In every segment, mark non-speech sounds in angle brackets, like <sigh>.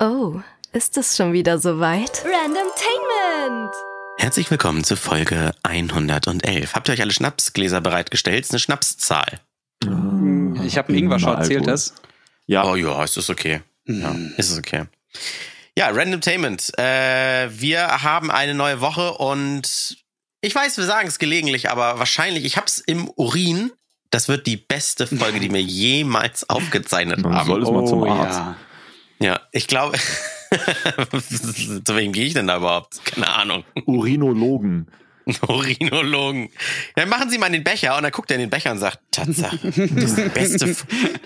Oh, ist es schon wieder soweit? Randomtainment! Herzlich willkommen zu Folge 111. Habt ihr euch alle Schnapsgläser bereitgestellt? Es ist eine Schnapszahl. Ich habe einen Ingwer-Shot, zählt das? Ja. Oh ja, es ist okay. Ja, ist es okay. Ja, Randomtainment. Äh, wir haben eine neue Woche und ich weiß, wir sagen es gelegentlich, aber wahrscheinlich, ich hab's im Urin. Das wird die beste Folge, die wir jemals aufgezeichnet haben. soll es mal zum Oh, Arzt. ja. Ja, ich glaube. <laughs> Zu wem gehe ich denn da überhaupt? Keine Ahnung. Urinologen. <laughs> Urinologen. Dann machen Sie mal den Becher und dann guckt er in den Becher und sagt, Tatsache, das ist die beste,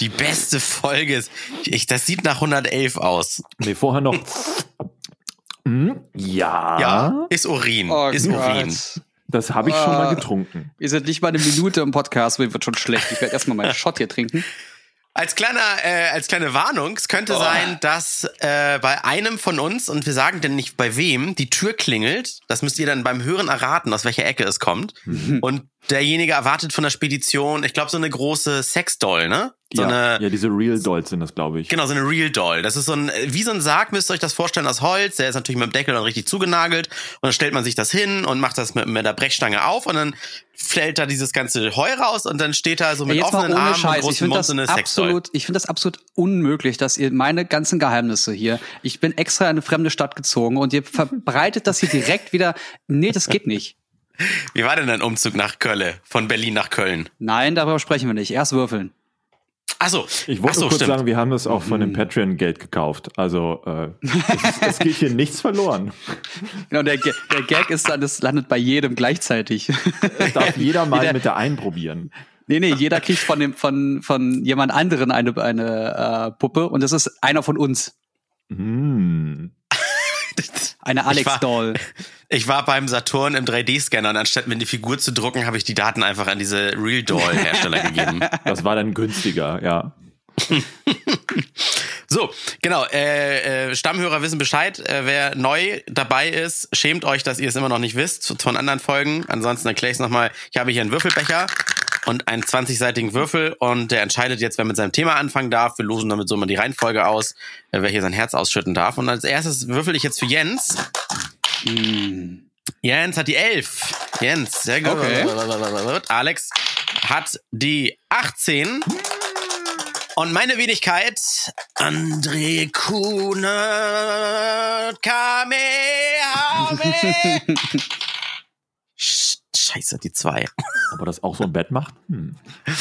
die beste Folge ist. Ich, das sieht nach 111 aus. Nee, vorher noch. Hm? Ja. Ja, ist Urin. Oh ist Urin. Gott. Das habe ich schon mal Ah. getrunken. Wir sind nicht mal eine Minute im Podcast, mir wird schon schlecht. Ich werde erstmal meinen Shot hier trinken. Als kleiner, äh, als kleine Warnung, es könnte Oh. sein, dass äh, bei einem von uns, und wir sagen denn nicht bei wem, die Tür klingelt. Das müsst ihr dann beim Hören erraten, aus welcher Ecke es kommt. Und derjenige erwartet von der Spedition, ich glaube, so eine große Sexdoll, ne? So ja. eine, ja, diese Real Dolls sind das, glaube ich. Genau, so eine Real Doll. Das ist so ein, wie so ein Sarg, müsst ihr euch das vorstellen, aus Holz. Der ist natürlich mit dem Deckel dann richtig zugenagelt. Und dann stellt man sich das hin und macht das mit, mit der Brechstange auf und dann fällt da dieses ganze Heu raus und dann steht da so mit Ey, offenen Armen und Scheiß. Ich großen finde Mund das so eine absolut, ich finde das absolut unmöglich, dass ihr meine ganzen Geheimnisse hier. Ich bin extra in eine fremde Stadt gezogen und ihr verbreitet das hier direkt wieder. Nee, das geht nicht. Wie war denn dein Umzug nach Köln? Von Berlin nach Köln? Nein, darüber sprechen wir nicht. Erst würfeln. Achso, Ich wollte Ach so, kurz stimmt. sagen, wir haben das auch von Mhm. dem Patreon-Geld gekauft. Also äh, es, es geht hier nichts verloren. <laughs> Genau, der, der Gag ist dann, das landet bei jedem gleichzeitig. Das darf jeder mal <laughs> Jeder- mit der einprobieren. Nee, nee, jeder kriegt von dem, von, von jemand anderen eine, eine äh, Puppe und das ist einer von uns. Hm. Eine Ich war- Alex-Doll. <laughs> Ich war beim Saturn im 3D-Scanner und anstatt mir die Figur zu drucken, habe ich die Daten einfach an diese Real Doll-Hersteller <laughs> gegeben. Das war dann günstiger, ja. <laughs> So, genau. Äh, äh, Stammhörer wissen Bescheid. Äh, wer neu dabei ist, schämt euch, dass ihr es immer noch nicht wisst von anderen Folgen. Ansonsten erkläre ich es nochmal. Ich habe hier einen Würfelbecher und einen 20-seitigen Würfel und der entscheidet jetzt, wer mit seinem Thema anfangen darf. Wir losen damit so mal die Reihenfolge aus, äh, wer hier sein Herz ausschütten darf. Und als erstes würfel ich jetzt für Jens. Jens hat die 11. Jens, sehr gut. Okay. Alex hat die 18. Und meine Wenigkeit, André Kunert, Kamehame. <laughs> Sch- Scheiße, die 2. <laughs> Aber das auch so ein Bett macht? Hm. <laughs>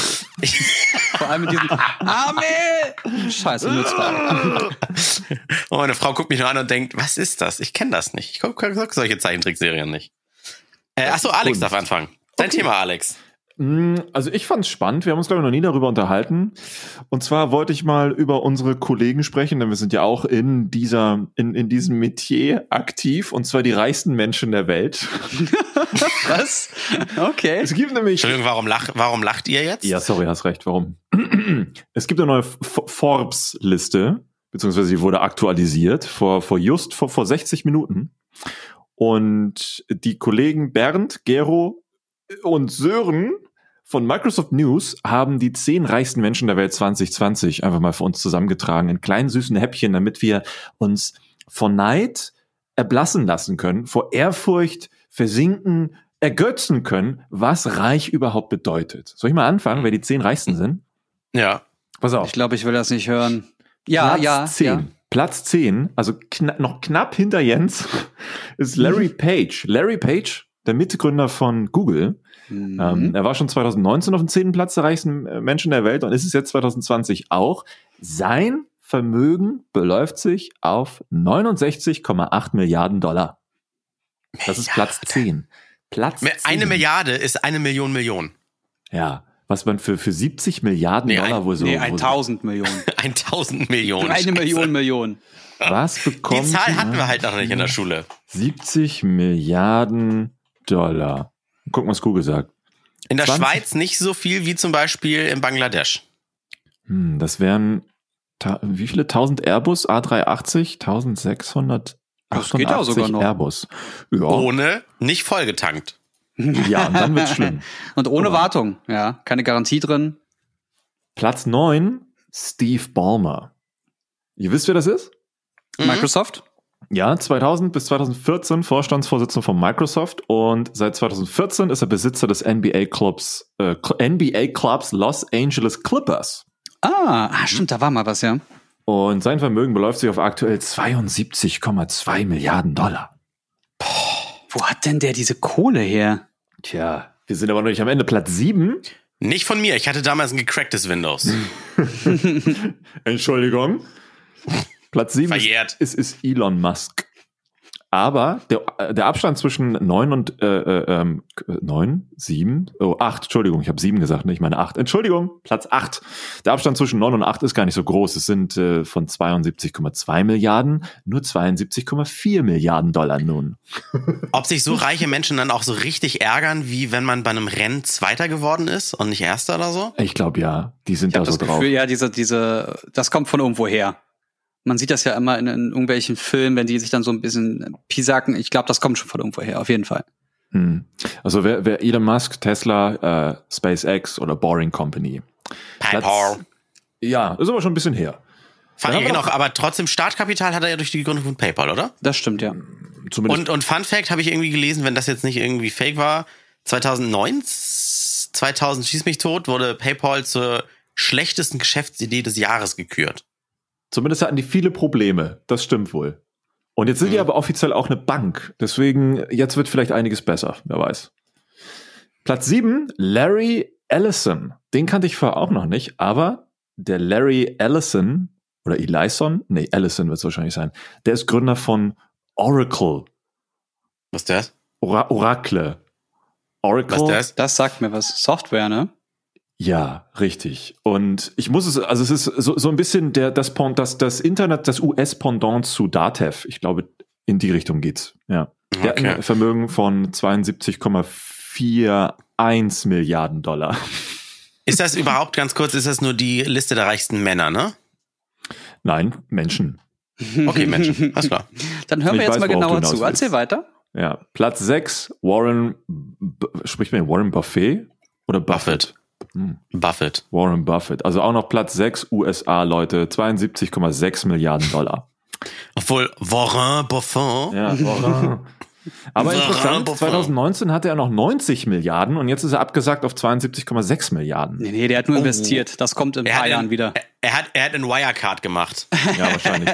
Vor allem mit diesem Amel! Scheiße, nur zwei. <laughs> Und meine Frau guckt mich nur an und denkt, was ist das? Ich kenne das nicht. Ich gucke guck solche Zeichentrickserien nicht. Äh, achso, Alex darf anfangen. Dein Thema, Alex. Mm, Also ich fand's spannend. Wir haben uns, glaube ich, noch nie darüber unterhalten. Und zwar wollte ich mal über unsere Kollegen sprechen, denn wir sind ja auch in dieser, in, in diesem Metier aktiv, und zwar die reichsten Menschen der Welt. <laughs> Was? Okay. Es gibt nämlich. Entschuldigung, warum, lach, warum lacht ihr jetzt? Ja, sorry, hast recht. Warum? <clears throat> Es gibt eine neue Forbes-Liste, beziehungsweise sie wurde aktualisiert vor, vor just vor, vor 60 Minuten. Und die Kollegen Bernd, Gero und Sören von Microsoft News haben die zehn reichsten Menschen der Welt 2020 einfach mal für uns zusammengetragen in kleinen süßen Häppchen, damit wir uns vor Neid erblassen lassen können, vor Ehrfurcht versinken, ergötzen können, was reich überhaupt bedeutet. Soll ich mal anfangen, wer die zehn reichsten sind? Ja. Pass auf. Ich glaube, ich will das nicht hören. Ja, Platz ja, 10. ja. Platz 10, also kna noch knapp hinter Jens, <laughs> ist Larry Page. Larry Page, der Mitgründer von Google. Mhm. Ähm, er war schon 2019 auf dem zehnten Platz der reichsten äh, Menschen der Welt und ist es jetzt 2020 auch. Sein Vermögen beläuft sich auf 69,8 Milliarden Dollar. Das ist Platz 10. Platz 10. Eine Milliarde ist eine Million Millionen. Ja, was man für, für 70 Milliarden Nee, Dollar ein- wohl so. nee, wo so 1000 Millionen. <laughs> 1000 Millionen. Eine. Million Million. was Die bekommt Zahl hatten wir halt noch nicht in der Schule. 70 Milliarden Dollar. Gucken, was Google sagt. In der 20? Schweiz nicht so viel wie zum Beispiel in Bangladesch. Hm, das wären wie viele? 1000 Airbus A380? 1600 Das geht ja sogar noch. Airbus. Ja, Ohne, nicht vollgetankt. ja und dann wird's schlimm. <laughs> Und ohne Guck mal. Wartung, ja. Keine Garantie drin. Platz 9, Steve Ballmer. Ihr wisst, wer das ist? Microsoft? Ja, 2000 bis 2014 Vorstandsvorsitzender von Microsoft und seit 2014 ist er Besitzer des NBA Clubs, äh, NBA Clubs Los Angeles Clippers. Ah, ah, stimmt, da war mal was, ja. Und sein Vermögen beläuft sich auf aktuell 72,2 Milliarden Dollar. Wo hat denn der diese Kohle her? Tja, wir sind aber noch nicht am Ende. Platz 7. Nicht von mir. Ich hatte damals ein gecracktes Windows. <laughs> <laughs> Entschuldigung. Platz 7 ist, Verjährt. ist, ist Elon Musk. Aber der, der Abstand zwischen 9 und äh, äh, ähm, 9, 7, oh 8, Entschuldigung, ich habe 7 gesagt, nicht meine 8. Entschuldigung, Platz 8. Der Abstand zwischen 9 und 8 ist gar nicht so groß. Es sind äh, von 72,2 Milliarden nur 72,4 Milliarden Dollar nun. <laughs> Ob sich so reiche Menschen dann auch so richtig ärgern, wie wenn man bei einem Rennen Zweiter geworden ist und nicht Erster oder so? Ich glaube ja, die sind Ich da so das drauf. Gefühl, ja, diese, diese, das kommt von irgendwo her. Man sieht das ja immer in, in irgendwelchen Filmen, wenn die sich dann so ein bisschen pisaken. Ich glaube, das kommt schon von irgendwo her, auf jeden Fall. Hm. Also wer, wer Elon Musk, Tesla, äh, SpaceX oder Boring Company. PayPal. Ja, ist aber schon ein bisschen her. Wir genau, noch- aber trotzdem Startkapital hat er ja durch die Gründung von PayPal, oder? Das stimmt, ja. Zumindest Und, und Fun Fact habe ich irgendwie gelesen, wenn das jetzt nicht irgendwie fake war, 2009, 2000 schieß mich tot, wurde PayPal zur schlechtesten Geschäftsidee des Jahres gekürt. Zumindest hatten die viele Probleme. Das stimmt wohl. Und jetzt sind die Mhm. aber offiziell auch eine Bank. Deswegen, jetzt wird vielleicht einiges besser. Wer weiß. Platz 7, Larry Ellison. Den kannte ich vorher auch noch nicht, aber der Larry Ellison oder Ellison, nee, Ellison wird es wahrscheinlich sein, der ist Gründer von Oracle. Was ist das? Ora Oracle. Oracle. Was ist das? Das sagt mir was. Software, ne? Ja, richtig. Und ich muss es, also es ist so, so ein bisschen der, das, das, das Internet, das US-Pendant zu Datev. Ich glaube, in die Richtung geht's. Ja. Der Okay. ein Vermögen von 72,41 Milliarden Dollar. Ist das überhaupt ganz kurz, ist das nur die Liste der reichsten Männer, ne? Nein, Menschen. Okay, Menschen, alles klar. Dann hören wir Ich jetzt weiß, mal genauer zu. Erzähl weiter. Ja. Platz 6, Warren, spricht man Warren Buffet oder Buffett? Hm. Buffett. Warren Buffett. Also auch noch Platz 6, USA, Leute, 72,6 Milliarden Dollar. Obwohl Warren Buffon. Ja, Warren. <laughs> Aber interessant, Buffett. 2019 hatte er noch 90 Milliarden und jetzt ist er abgesagt auf 72,6 Milliarden. Nee, nee, der hat nur Oh. investiert. Das kommt in ein paar Jahren in, wieder. er, er hat, er hat einen Wirecard gemacht. Ja, wahrscheinlich.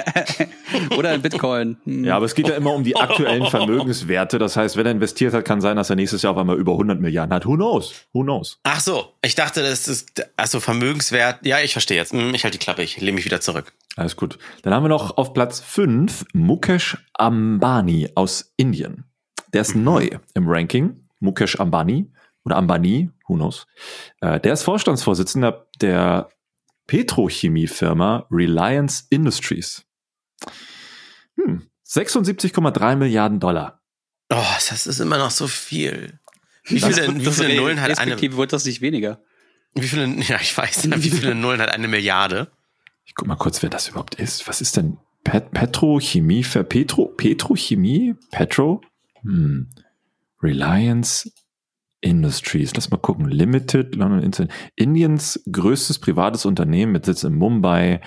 <laughs> Oder in Bitcoin. Hm. Ja, aber es geht ja immer um die aktuellen <laughs> Vermögenswerte. Das heißt, wenn er investiert hat, kann sein, dass er nächstes Jahr auf einmal über 100 Milliarden hat. Who knows? Who knows? Ach so, ich dachte, das ist also Vermögenswert. Ja, ich verstehe jetzt. Hm, Ich halte die Klappe, ich lehne mich wieder zurück. Alles gut. Dann haben wir noch auf Platz 5 Mukesh Ambani aus Indien. Der ist neu im Ranking. Mukesh Ambani oder Ambani, who knows. Äh, der ist Vorstandsvorsitzender der Petrochemiefirma Reliance Industries. Hm, 76,3 Milliarden Dollar. Oh, das ist immer noch so viel. Wie Das- viele, wie das viele Nullen hat eine, wird das nicht weniger. wie viele, <laughs> ja, ich weiß, wie viele Nullen hat eine Milliarde? Ich guck mal kurz, wer das überhaupt ist. Was ist denn Pet Petrochemie für Petro Petrochemie? Petro? Hm. Reliance Industries. Lass mal gucken. Limited London Internet. Indiens größtes privates Unternehmen mit Sitz in Mumbai.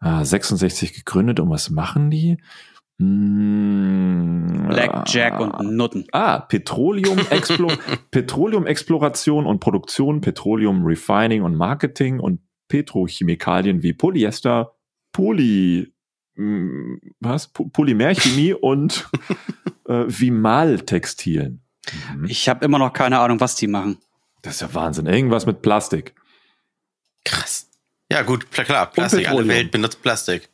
Äh, 66 gegründet. Und was machen die? Hm, Blackjack ah, und Nutten. Ah, Petroleum, <laughs> Explo Petroleum Exploration und Produktion, Petroleum Refining und Marketing und Petrochemikalien wie Polyester, Poly, was? Po- Polymerchemie <laughs> und äh, Vimal-Textilien. Mhm. Ich habe immer noch keine Ahnung, was die machen. Das ist ja Wahnsinn. Irgendwas mit Plastik. Krass. Ja, gut, klar, klar. Plastik, alle. Welt benutzt Plastik.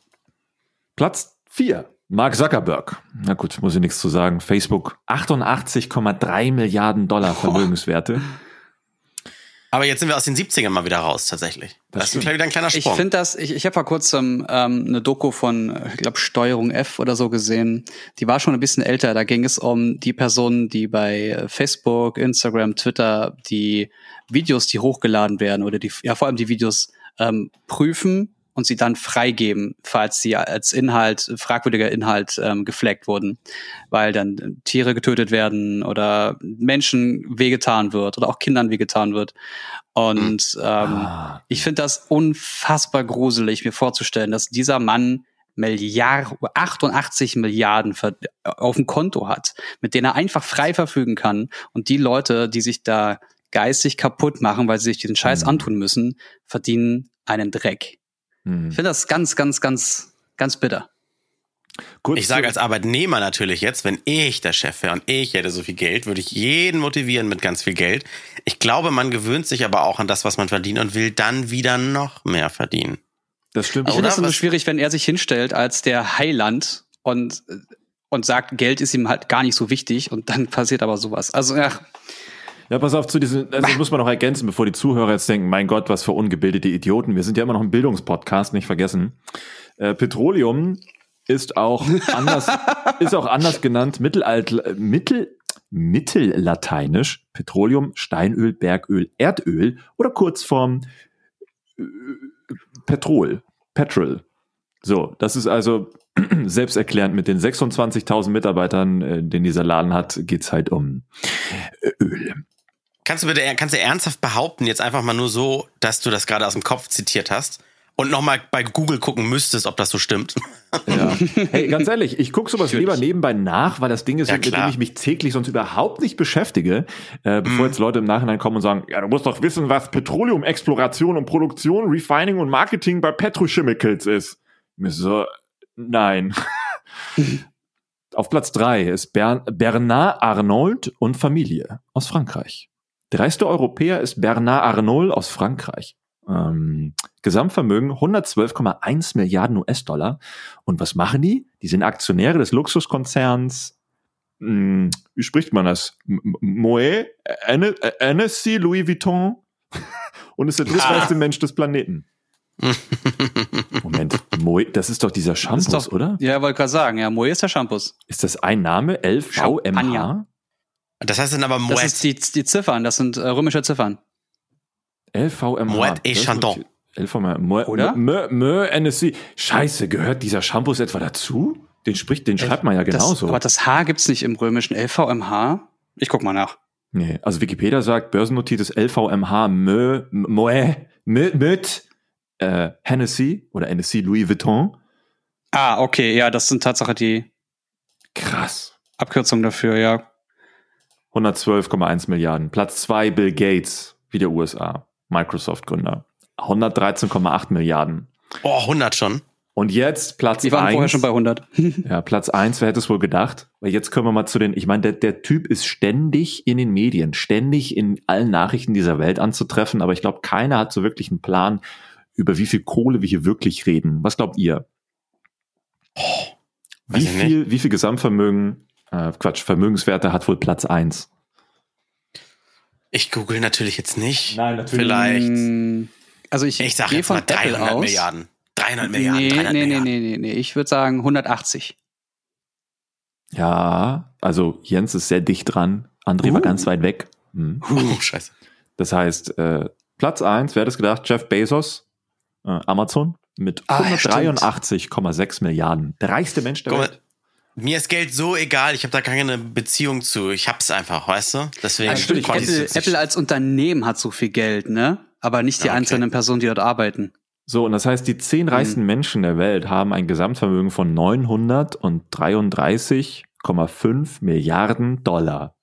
Platz 4. Mark Zuckerberg. Na gut, muss ich nichts zu sagen. Facebook 88,3 Milliarden Dollar Vermögenswerte. <laughs> Aber jetzt sind wir aus den 70ern mal wieder raus, tatsächlich. Das, ist stimmt. gleich wieder ein kleiner Ich Sprung. finde das, ich, ich habe vor kurzem ähm, eine Doku von, ich glaube, Steuerung F oder so gesehen. Die war schon ein bisschen älter. Da ging es um die Personen, die bei Facebook, Instagram, Twitter die Videos, die hochgeladen werden oder die, ja, vor allem die Videos ähm, prüfen und sie dann freigeben, falls sie als Inhalt, fragwürdiger Inhalt ähm, gefleckt wurden, weil dann äh, Tiere getötet werden oder Menschen wehgetan wird oder auch Kindern wehgetan wird. Und ähm, Ah. ich finde das unfassbar gruselig, mir vorzustellen, dass dieser Mann Milliarden, 88 Milliarden auf dem Konto hat, mit denen er einfach frei verfügen kann. Und die Leute, die sich da geistig kaputt machen, weil sie sich diesen Scheiß mhm. antun müssen, verdienen einen Dreck. Mhm. Ich finde das ganz, ganz, ganz, ganz bitter. Kurz ich sage als Arbeitnehmer natürlich jetzt, wenn ich der Chef wäre und ich hätte so viel Geld, würde ich jeden motivieren mit ganz viel Geld. Ich glaube, man gewöhnt sich aber auch an das, was man verdient und will dann wieder noch mehr verdienen. Das stimmt. Ich finde das immer schwierig, wenn er sich hinstellt als der Heiland und, und sagt, Geld ist ihm halt gar nicht so wichtig und dann <laughs> passiert aber sowas. Also, ja. Ja, pass auf, zu diesen, also muss man noch ergänzen, bevor die Zuhörer jetzt denken, mein Gott, was für ungebildete Idioten. Wir sind ja immer noch ein Bildungspodcast, nicht vergessen. Äh, Petroleum ist auch <laughs> anders, ist auch anders genannt, Mittelalt, Mittel, Mittellateinisch, Petroleum, Steinöl, Bergöl, Erdöl oder Kurzform äh, Petrol, Petrol. So, das ist also <clears throat> selbsterklärend mit den 26.000 Mitarbeitern, äh, den dieser Laden hat, geht's halt um äh, Öl. Kannst du bitte, kannst du ernsthaft behaupten, jetzt einfach mal nur so, dass du das gerade aus dem Kopf zitiert hast und nochmal bei Google gucken müsstest, ob das so stimmt? Ja. Hey, ganz ehrlich, ich gucke sowas Natürlich. lieber nebenbei nach, weil das Ding ist, ja, mit dem ich mich täglich sonst überhaupt nicht beschäftige, äh, bevor mm. jetzt Leute im Nachhinein kommen und sagen, ja, du musst doch wissen, was Petroleumexploration und Produktion, Refining und Marketing bei Petrochemicals ist. Mir so, nein. <laughs> Auf Platz drei ist Bern Bernard Arnold und Familie aus Frankreich. Der reichste Europäer ist Bernard Arnault aus Frankreich. Ähm, Gesamtvermögen 112,1 Milliarden US-Dollar. Und was machen die? Die sind Aktionäre des Luxuskonzerns. Hm, wie spricht man das? Moet, NSC, Louis Vuitton <laughs> und ist der drittreichste ah. Mensch des Planeten. <laughs> Moment, Moet, das ist doch dieser Shampoo, oder? Ja, wollte gerade sagen, ja, Moet ist der Shampoo. Ist das ein Name? LVMH? Das heißt dann aber Moet. Das ist die, die Ziffern, das sind äh, römische Ziffern. LVMH. Moet et Chandon. LVMH. Moet, Oder? Mö, Mö, NSC. Scheiße, gehört dieser Shampoo etwa dazu? Den spricht, den schreibt man ja genauso. Das, aber das H gibt's nicht im römischen LVMH. Ich guck mal nach. Nee, also Wikipedia sagt, börsennotiertes LVMH Mö, Moet, mit äh, Hennessy oder Hennessy Louis Vuitton. Ah, okay, ja, das sind Tatsache die krass Abkürzung dafür, ja. 112,1 Milliarden. Platz zwei Bill Gates, wie der USA. Microsoft-Gründer. 113,8 Milliarden. Oh, 100 schon. Und jetzt Platz Die waren eins, vorher schon bei 100. <laughs> ja, Platz eins, wer hätte es wohl gedacht? Weil jetzt können wir mal zu den, ich meine, der, der Typ ist ständig in den Medien, ständig in allen Nachrichten dieser Welt anzutreffen, aber ich glaube, keiner hat so wirklich einen Plan, über wie viel Kohle wir hier wirklich reden. Was glaubt ihr? Oh, wie viel, wie viel Gesamtvermögen äh, Quatsch, Vermögenswerte hat wohl Platz eins. Ich google natürlich jetzt nicht. Nein, natürlich. Vielleicht. Also ich, ich sage jetzt mal 300 aus. Milliarden. 300 Milliarden. Nee, 300 nee, Milliarden. nee, nee, nee, Ich würde sagen 180. Ja, also Jens ist sehr dicht dran. André uh. war ganz weit weg. Hm. Uh, scheiße. Das heißt, äh, Platz eins, wer hätte es gedacht? Jeff Bezos, äh, Amazon, mit ah, 183,6 Milliarden. Der reichste Mensch der Welt. Mir ist Geld so egal, ich habe da keine Beziehung zu. Ich hab's einfach, weißt du? Deswegen also Apple, Apple als Unternehmen hat so viel Geld, ne? Aber nicht die okay. einzelnen Personen, die dort arbeiten. So, und das heißt, die zehn mhm. reichsten Menschen der Welt haben ein Gesamtvermögen von 933,5 Milliarden Dollar.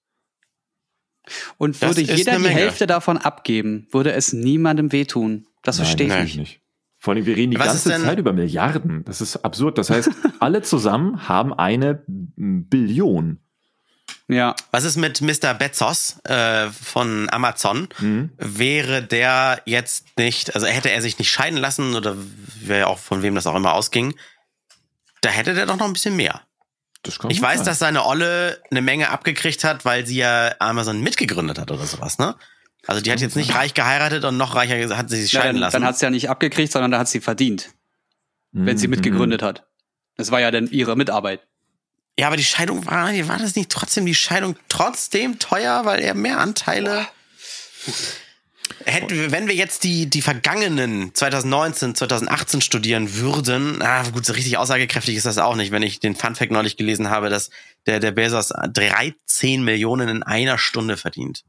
Und würde jeder die Hälfte davon abgeben, würde es niemandem wehtun. Das verstehe ich nicht. Vor allem, wir reden die Was ganze Zeit über Milliarden. Das ist absurd. Das heißt, <laughs> alle zusammen haben eine Billion. Ja. Was ist mit Mr. Bezos äh, von Amazon? Mhm. Wäre der jetzt nicht, also hätte er sich nicht scheiden lassen oder wäre auch von wem das auch immer ausging, da hätte der doch noch ein bisschen mehr. ich weiß, sein. dass seine Olle eine Menge abgekriegt hat, weil sie ja Amazon mitgegründet hat oder sowas, ne? Also die hat jetzt nicht reich geheiratet und noch reicher hat sie sich scheiden ja, lassen. Dann hat sie ja nicht abgekriegt, sondern da hat sie verdient. Wenn mhm. sie mitgegründet hat. Das war ja dann ihre Mitarbeit. Ja, aber die Scheidung war, war das nicht trotzdem die Scheidung trotzdem teuer, weil er mehr Anteile. Hätten, wenn wir jetzt die, die vergangenen 2019, 2018 studieren würden, ah, gut, so richtig aussagekräftig ist das auch nicht, wenn ich den Funfact neulich gelesen habe, dass der, der Bezos 13 Millionen in einer Stunde verdient.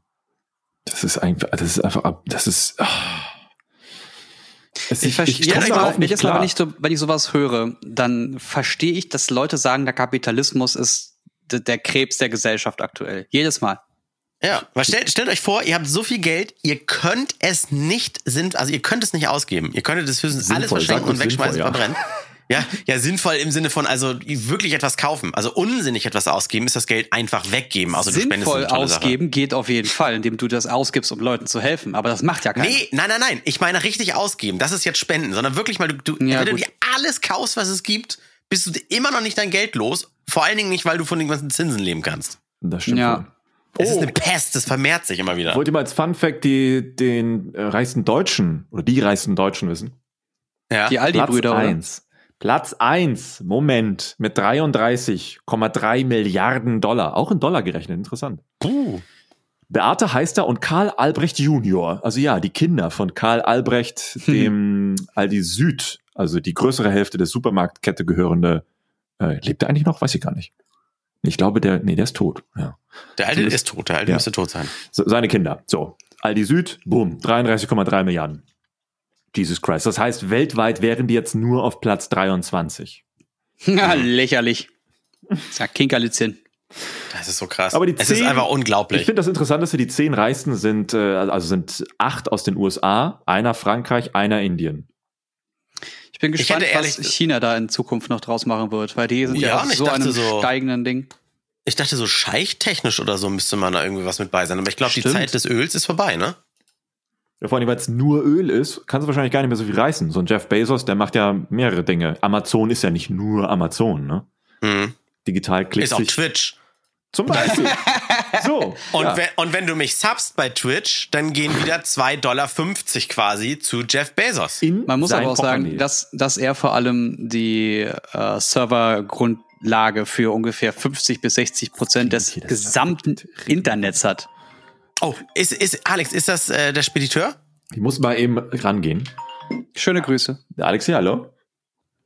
Das ist einfach, das ist einfach, das ist. Oh. Es- Ich verstehe jedes darauf nicht jedes Mal klar. wenn, ich so, wenn ich sowas höre, dann verstehe ich, dass Leute sagen, der Kapitalismus ist der Krebs der Gesellschaft aktuell. Jedes Mal. Ja, weil stellt, stellt euch vor, ihr habt so viel Geld, ihr könnt es nicht sind, also ihr könnt es nicht ausgeben. Ihr könntet es höchstens alles verschenken und wegschmeißen, sinnvoll, ja. verbrennen. <laughs> Ja, ja, sinnvoll im Sinne von, also wirklich etwas kaufen. Also unsinnig etwas ausgeben, ist das Geld einfach weggeben. Also du spendest Sinnvoll tolle Sache. ausgeben geht auf jeden Fall, indem du das ausgibst, um Leuten zu helfen. Aber das macht ja keiner. Nee, nein, nein, nein. Ich meine richtig ausgeben. Das ist jetzt Spenden, sondern wirklich mal, du, du Ja, wenn du gut. dir alles kaufst, was es gibt, bist du immer noch nicht dein Geld los. Vor allen Dingen nicht, weil du von den ganzen Zinsen leben kannst. Das stimmt. Ja. wohl. Es ist Oh. eine Pest, das vermehrt sich immer wieder. Wollt ihr mal als Fun Fact die, den äh, reichsten Deutschen oder die reichsten Deutschen wissen? Ja. Die Aldi-Brüder, oder? eins. Platz eins. Moment. Mit 33,3 Milliarden Dollar. Auch in Dollar gerechnet. Interessant. Puh. Beate Heister und Karl Albrecht Junior. Also ja, die Kinder von Karl Albrecht, dem Aldi Süd, also die größere Hälfte der Supermarktkette gehörende. Äh, lebt er eigentlich noch? Weiß ich gar nicht. Ich glaube, der, nee, der ist tot. Ja. Der Alte Zumindest- ist tot, der Alte Ja. müsste tot sein. So, seine Kinder. So. Aldi Süd, boom, 33,3 Milliarden. Jesus Christ. Das heißt, weltweit wären die jetzt nur auf Platz 23. Ja, lächerlich. Das ist ja Kinkerlitzchen. Das ist so krass. Aber die es ist zehn- einfach Ich unglaublich. finde das Interessanteste, die zehn reichsten sind, äh, also sind acht aus den USA, einer Frankreich, einer Indien. Ich bin gespannt, ehrlich- was China da in Zukunft noch draus machen wird, weil die sind ja, Ja, auf ich so einem so- steigenden Ding. Ich dachte, so scheichtechnisch oder so müsste man da irgendwie was mit bei sein. Aber ich glaube, die. Zeit des Öls ist vorbei, ne? Ja, vor allem, weil es nur Öl ist, kann es wahrscheinlich gar nicht mehr so viel reißen. So ein Jeff Bezos, der macht ja mehrere Dinge. Amazon ist ja nicht nur Amazon, ne? Hm. Digital klickt Ist auch Twitch. zum Beispiel. <laughs> so. Und, ja. wenn, und wenn du mich subst bei Twitch, dann gehen wieder 2,50 Dollar quasi zu Jeff Bezos. In Man muss aber auch sagen, Portemonnaie. dass, dass er vor allem die äh, Servergrundlage für ungefähr 50 bis 60 Prozent des gesamten Internets hat. Oh, ist, ist, Alex, ist das äh, der Spediteur? ich muss mal eben rangehen. Schöne Grüße. Alex hier, hallo?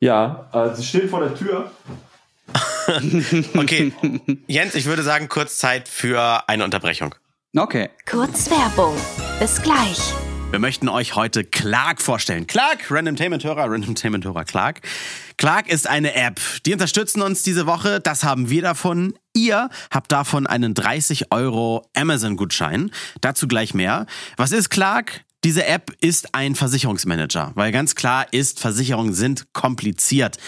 Ja, äh, sie stehen vor der Tür. <laughs> Okay, Jens, ich würde sagen, kurz Zeit für eine Unterbrechung. Okay. Kurz Werbung. Bis gleich. Wir möchten euch heute Clark vorstellen. Clark, Randomtainment-Hörer, Randomtainment-Hörer Clark. Clark ist eine App. Die unterstützen uns diese Woche. Das haben wir davon. Ihr habt davon einen 30 Euro Amazon-Gutschein. Dazu gleich mehr. Was ist Clark? Diese App ist ein Versicherungsmanager, weil ganz klar ist, Versicherungen sind kompliziert.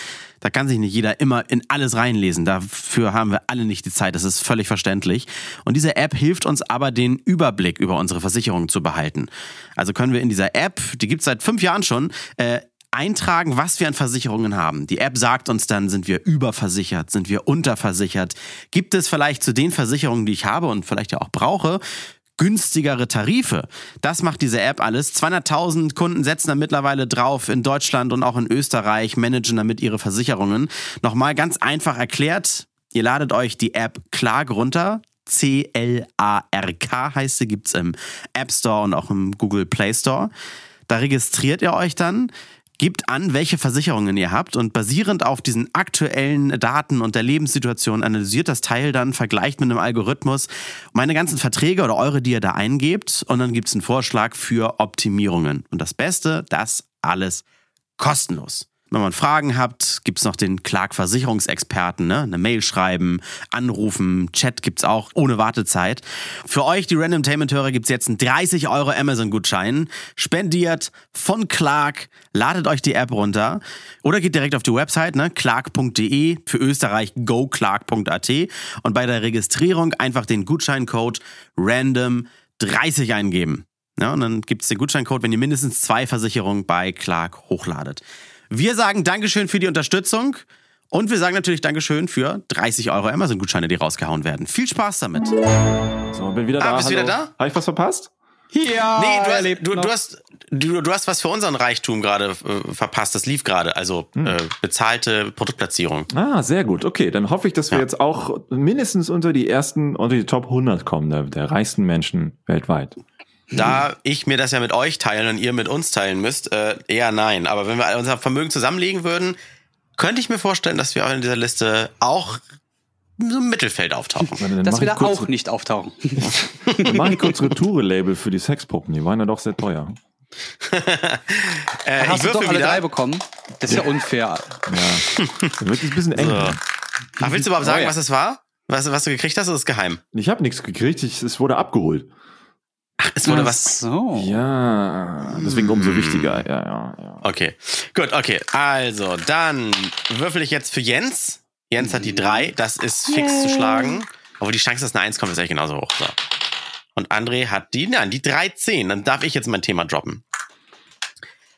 Da kann sich nicht jeder immer in alles reinlesen. Dafür haben wir alle nicht die Zeit. Das ist völlig verständlich. Und diese App hilft uns aber, den Überblick über unsere Versicherungen zu behalten. Also können wir in dieser App, die gibt's seit fünf Jahren schon, äh, eintragen, was wir an Versicherungen haben. Die App sagt uns dann, sind wir überversichert, sind wir unterversichert. Gibt es vielleicht zu den Versicherungen, die ich habe und vielleicht ja auch brauche, günstigere Tarife. Das macht diese App alles. 200.000 Kunden setzen da mittlerweile drauf in Deutschland und auch in Österreich, managen damit ihre Versicherungen. Nochmal ganz einfach erklärt, ihr ladet euch die App Clark runter. C-L-A-R-K heißt sie, gibt's im App Store und auch im Google Play Store. Da registriert ihr euch dann, gebt an, welche Versicherungen ihr habt und basierend auf diesen aktuellen Daten und der Lebenssituation analysiert das Teil dann, vergleicht mit einem Algorithmus meine ganzen Verträge oder eure, die ihr da eingebt und dann gibt's einen Vorschlag für Optimierungen. Und das Beste, das alles kostenlos. Wenn man Fragen habt, gibt's noch den Clark-Versicherungsexperten, ne? eine Mail schreiben, anrufen, Chat gibt's auch ohne Wartezeit. Für euch, die Randomtainment-Hörer, gibt's jetzt einen 30 Euro Amazon-Gutschein. Spendiert von Clark, ladet euch die App runter oder geht direkt auf die Website, ne? clark.de, für Österreich goclark.at und bei der Registrierung einfach den Gutscheincode random30 eingeben. Ja, und dann gibt's den Gutscheincode, wenn ihr mindestens zwei Versicherungen bei Clark hochladet. Wir sagen Dankeschön für die Unterstützung und wir sagen natürlich Dankeschön für 30 Euro Amazon-Gutscheine, die rausgehauen werden. Viel Spaß damit. So, bin wieder Ah, da. bist du hallo. wieder da? Habe ich was verpasst? Ja, Nee, du du, du, hast, du, du hast was für unseren Reichtum gerade äh, verpasst. Das lief gerade. Also äh, bezahlte Produktplatzierung. Ah, sehr gut. Okay, dann hoffe ich, dass wir Ja. jetzt auch mindestens unter die ersten, unter die Top 100 kommen, der, der reichsten Menschen weltweit. Da ich mir das ja mit euch teilen und ihr mit uns teilen müsst, äh, eher nein. Aber wenn wir unser Vermögen zusammenlegen würden, könnte ich mir vorstellen, dass wir auch in dieser Liste auch so im Mittelfeld auftauchen. Dann dass wir ich da auch nicht auftauchen. Dann mache ich kurz Retoure-Label für die Sexpuppen. Die waren ja doch sehr teuer. <laughs> äh, ich Hast du würfel doch alle wieder. drei bekommen? Das ist ja unfair. Ja. Wird es ein bisschen eng. So. Ach, willst du überhaupt sagen, Oh ja. was es war? Was, was du gekriegt hast, oder ist geheim? Ich habe nichts gekriegt, ich, es wurde abgeholt. Ach, es wurde Ach was. So. Ja, deswegen umso wichtiger. Ja, ja, ja. Okay. Gut, okay. Also, dann würfel ich jetzt für Jens. Jens hat die drei. Das ist fix zu schlagen. Obwohl die Chance, dass eine Eins kommt, ist echt genauso hoch. So. Und André hat die, nein, die 13. Dann darf ich jetzt mein Thema droppen.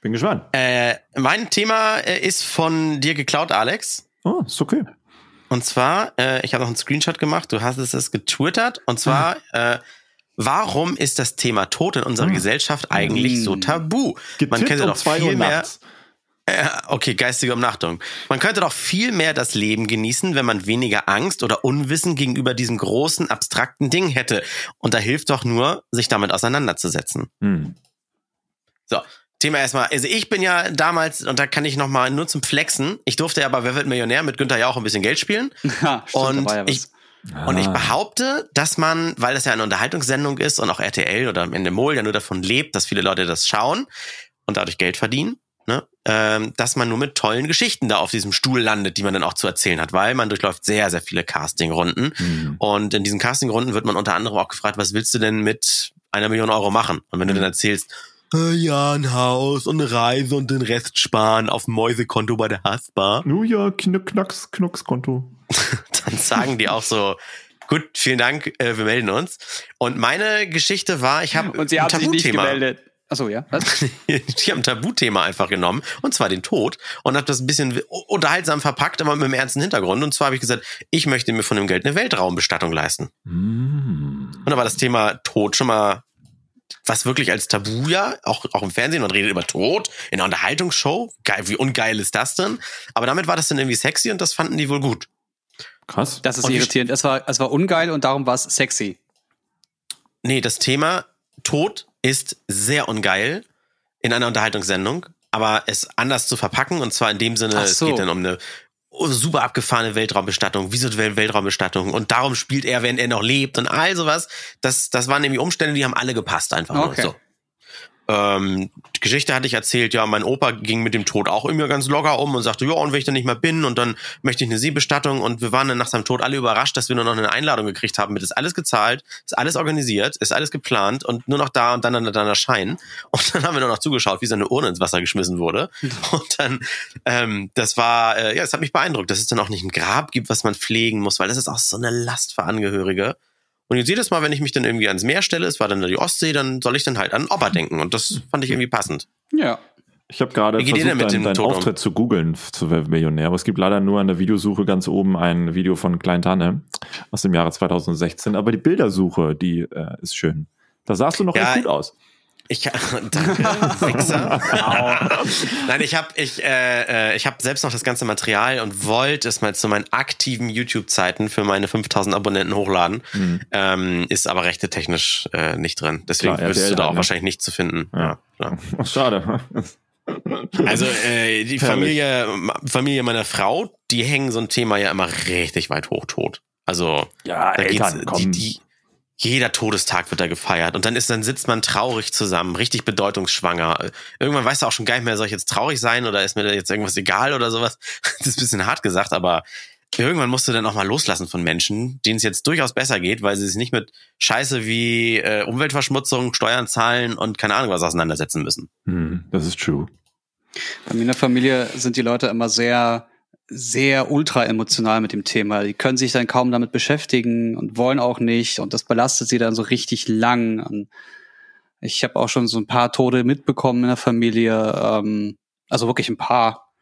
Bin gespannt. Äh, mein Thema äh, ist von dir geklaut, Alex. Oh, ist okay. Und zwar, äh, ich habe noch einen Screenshot gemacht, du hast es getwittert. Und zwar, äh, warum ist das Thema Tod in unserer Ah. Gesellschaft eigentlich so Mm. tabu? Man Getippt könnte um doch viel mehr. Ja, okay, geistige Umnachtung. Man könnte doch viel mehr das Leben genießen, wenn man weniger Angst oder Unwissen gegenüber diesem großen, abstrakten Ding hätte. Und da hilft doch nur, sich damit auseinanderzusetzen. Hm. So, Thema erstmal. Also ich bin ja damals, und da kann ich noch mal nur zum Flexen, ich durfte ja bei Wer wird Millionär mit Günther ja auch ein bisschen Geld spielen. <laughs> Ha, stimmt, Und da ich- Und ich Ah. behaupte, dass man, weil das ja eine Unterhaltungssendung ist und auch RTL oder am Ende Mol ja nur davon lebt, dass viele Leute das schauen und dadurch Geld verdienen, ne, ähm, dass man nur mit tollen Geschichten da auf diesem Stuhl landet, die man dann auch zu erzählen hat, weil man durchläuft sehr, sehr viele Castingrunden. Hm. Und in diesen Castingrunden wird man unter anderem auch gefragt, was willst du denn mit einer Million Euro machen? Und wenn du dann erzählst, äh, ja, ein Haus und eine Reise und den Rest sparen auf dem Mäusekonto bei der Haspa, Nu ja, Knick, Knacks, Knocks Konto. <laughs> dann sagen die auch so, gut, vielen Dank, äh, wir melden uns. Und meine Geschichte war, ich habe Und sie haben sich nicht gemeldet. Achso, ja. Was? <laughs> ich habe ein Tabuthema einfach genommen, und zwar den Tod, und habe das ein bisschen unterhaltsam verpackt, aber mit einem ernsten Hintergrund. Und zwar habe ich gesagt, ich möchte mir von dem Geld eine Weltraumbestattung leisten. Hm. Und da war das Thema Tod schon mal was wirklich als Tabu ja, auch, auch im Fernsehen, man redet über Tod in einer Unterhaltungsshow. Geil, wie ungeil ist das denn? Aber damit war das dann irgendwie sexy und das fanden die wohl gut. Krass. Das ist Und irritierend. Es war, es war ungeil und darum war es sexy. Nee, das Thema Tod ist sehr ungeil in einer Unterhaltungssendung, aber es anders zu verpacken und zwar in dem Sinne, Ach es so. geht dann um eine super abgefahrene Weltraumbestattung, visuelle Weltraumbestattung und darum spielt er, wenn er noch lebt und all sowas. Das, das waren nämlich Umstände, die haben alle gepasst einfach Okay. nur so. Ähm, Geschichte hatte ich erzählt, ja, mein Opa ging mit dem Tod auch immer ganz locker um und sagte, ja, und wenn ich dann nicht mehr bin und dann möchte ich eine Seebestattung und wir waren dann nach seinem Tod alle überrascht, dass wir nur noch eine Einladung gekriegt haben, mit ist alles gezahlt, ist alles organisiert, ist alles geplant und nur noch da und dann dann, dann erscheinen. <laughs> Und dann haben wir nur noch zugeschaut, wie seine Urne ins Wasser geschmissen wurde. <laughs> Und dann, ähm, das war, äh, ja, das hat mich beeindruckt, dass es dann auch nicht ein Grab gibt, was man pflegen muss, weil das ist auch so eine Last für Angehörige. Und jetzt jedes Mal, wenn ich mich dann irgendwie ans Meer stelle, es war dann die Ostsee, dann soll ich dann halt an Opa denken. Und das fand ich irgendwie passend. Ja. Ich habe gerade versucht, mit deinen, dem deinen um? Auftritt zu googeln zu Wer Millionär, aber es gibt leider nur an der Videosuche ganz oben ein Video von Klein Tanne aus dem Jahre 2016, aber die Bildersuche, die äh, ist schön. Da sahst du noch Ja, echt gut aus. Ich <laughs> danke, Wichser. Nein, ich habe ich äh, äh, ich habe selbst noch das ganze Material und wollte es mal zu meinen aktiven YouTube-Zeiten für meine 5000 Abonnenten hochladen. Mhm. Ähm, ist aber rechte technisch äh, nicht drin. Deswegen Klar, wirst RTL du da auch ne? wahrscheinlich nicht zu finden. Ja. Ja, klar. <laughs> Schade. Also äh, die. Familie, Familie meiner Frau, die hängen so ein Thema ja immer richtig weit hoch tot. Also Ja, da Eltern, die, die, jeder Todestag wird da gefeiert und dann ist, dann sitzt man traurig zusammen, richtig bedeutungsschwanger. Irgendwann weißt du auch schon gar nicht mehr, soll ich jetzt traurig sein oder ist mir da jetzt irgendwas egal oder sowas. <laughs> Das ist ein bisschen hart gesagt, aber irgendwann musst du dann auch mal loslassen von Menschen, denen es jetzt durchaus besser geht, weil sie sich nicht mit Scheiße wie äh, Umweltverschmutzung, Steuern zahlen und keine Ahnung was auseinandersetzen müssen. Hm, das ist true. Bei mir in der Familie sind die Leute immer sehr, sehr ultra emotional mit dem Thema. Die können sich dann kaum damit beschäftigen und wollen auch nicht und das belastet sie dann so richtig lang. Und ich habe auch schon so ein paar Tode mitbekommen in der Familie, ähm, also wirklich ein paar.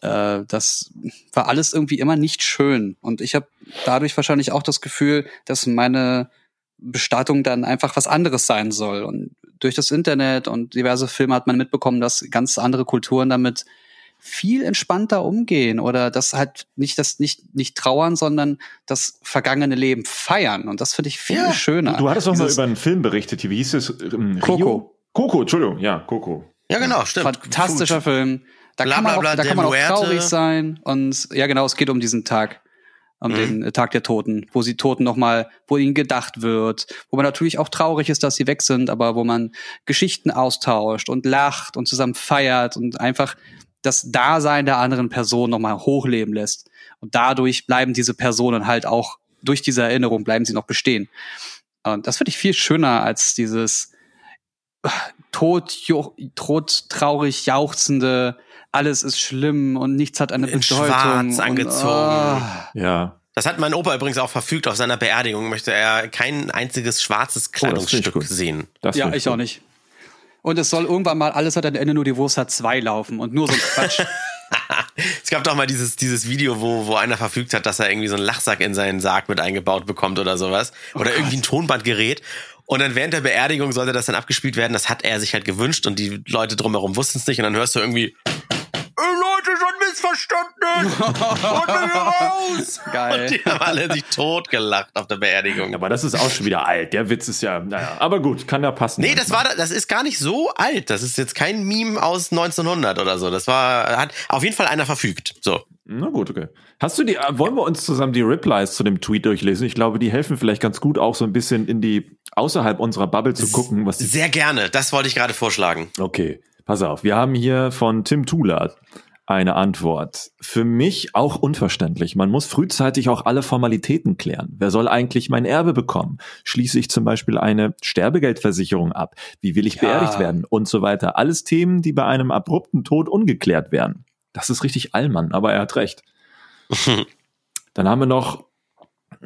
Äh, das war alles irgendwie immer nicht schön und ich habe dadurch wahrscheinlich auch das Gefühl, dass meine Bestattung dann einfach was anderes sein soll. Und durch das Internet und diverse Filme hat man mitbekommen, dass ganz andere Kulturen damit viel entspannter umgehen oder das halt nicht das nicht nicht trauern, sondern das vergangene Leben feiern und das finde ich viel Ja. schöner. Du hattest doch mal über einen Film berichtet, wie hieß es? Ähm, Coco. Rio? Coco, Entschuldigung, ja, Coco. Ja, genau, stimmt. fantastischer Gut. Film. Da Bla, kann man bla, auch, bla, da der kann man auch traurig sein und ja genau, es geht um diesen Tag. am Mhm. den äh, Tag der Toten, wo sie Toten nochmal, wo ihnen gedacht wird, wo man natürlich auch traurig ist, dass sie weg sind, aber wo man Geschichten austauscht und lacht und zusammen feiert und einfach das Dasein der anderen Person nochmal hochleben lässt. Und dadurch bleiben diese Personen halt auch, durch diese Erinnerung bleiben sie noch bestehen. Und das finde ich viel schöner als dieses äh, tot, tot, traurig, jauchzende, alles ist schlimm und nichts hat eine In Bedeutung. schwarz und, angezogen. ah. Ja. Das hat mein Opa übrigens auch verfügt. Auf seiner Beerdigung möchte er kein einziges schwarzes Oh, Kleidungsstück gut. sehen. Das ja, ich auch gut. nicht. Und es soll irgendwann mal alles hat ein Ende, nur die Wurst hat zwei laufen und nur so ein Quatsch. <laughs> Es gab doch mal dieses, dieses Video, wo, wo einer verfügt hat, dass er irgendwie so einen Lachsack in seinen Sarg mit eingebaut bekommt oder sowas. Oder irgendwie ein Tonbandgerät. Und dann während der Beerdigung sollte das dann abgespielt werden. Das hat er sich halt gewünscht und die Leute drumherum wussten es nicht. Und dann hörst du irgendwie, "Ey, Mich hier raus! Geil. Und die haben alle sich totgelacht auf der Beerdigung. Aber das ist auch schon wieder alt. Der Witz ist ja, naja, aber gut, kann ja passen. Nee, das war, das ist gar nicht so alt. Das ist jetzt kein Meme aus 1900 oder so. Das war, hat auf jeden Fall einer verfügt. So. Na gut, okay. Hast du die, äh, wollen wir uns zusammen die Replies zu dem Tweet durchlesen? Ich glaube, die helfen vielleicht ganz gut, auch so ein bisschen in die, außerhalb unserer Bubble zu gucken, was die Sehr gerne. Das wollte ich gerade vorschlagen. Okay, pass auf. Wir haben hier von Tim Tulat eine Antwort. Für mich auch unverständlich. Man muss frühzeitig auch alle Formalitäten klären. Wer soll eigentlich mein Erbe bekommen? Schließe ich zum Beispiel eine Sterbegeldversicherung ab? Wie will ich Ja. beerdigt werden? Und so weiter. Alles Themen, die bei einem abrupten Tod ungeklärt werden. Das ist richtig Allmann, aber er hat recht. <laughs> Dann haben wir noch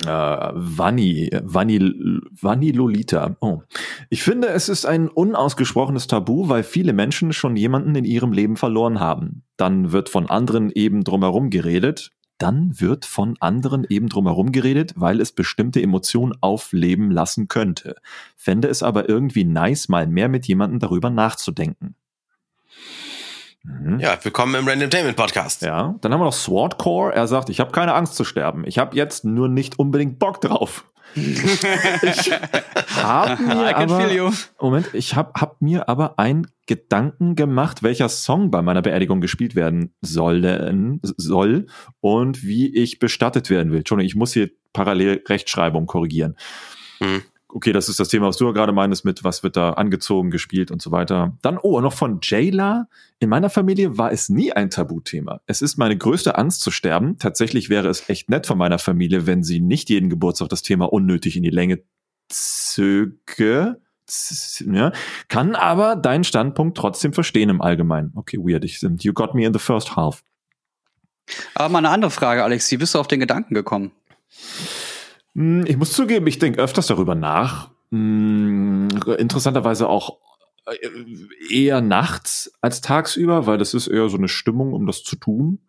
äh, Vanni, Vanni, Vanni Lolita. Oh. Ich finde, es ist ein unausgesprochenes Tabu, weil viele Menschen schon jemanden in ihrem Leben verloren haben. Dann wird von anderen eben drumherum geredet. Dann wird von anderen eben drumherum geredet, weil es bestimmte Emotionen aufleben lassen könnte. Fände es aber irgendwie nice, mal mehr mit jemandem darüber nachzudenken. Mhm. Ja, willkommen im Randomtainment Podcast. Ja, dann haben wir noch Swordcore. Er sagt, ich habe keine Angst zu sterben. Ich habe jetzt nur nicht unbedingt Bock drauf. <laughs> ich habe mir aber. Moment, ich habe hab mir aber ein Gedanken gemacht, welcher Song bei meiner Beerdigung gespielt werden soll, soll und wie ich bestattet werden will. Entschuldigung, ich muss hier parallel Rechtschreibung korrigieren. Hm. Okay, das ist das Thema, was du gerade meinst mit, was wird da angezogen, gespielt und so weiter. Dann, oh, noch von Jayla. In meiner Familie war es nie ein Tabuthema. Es ist meine größte Angst zu sterben. Tatsächlich wäre es echt nett von meiner Familie, wenn sie nicht jeden Geburtstag das Thema unnötig in die Länge zöge. Ja, kann aber deinen Standpunkt trotzdem verstehen im Allgemeinen. Okay, weird. Ich, you got me in the first half. Aber mal eine andere Frage, Alex. Wie bist du auf den Gedanken gekommen? Hm, Ich muss zugeben, ich denke öfters darüber nach. Hm, Interessanterweise auch äh, eher nachts als tagsüber, weil das ist eher so eine Stimmung, um das zu tun.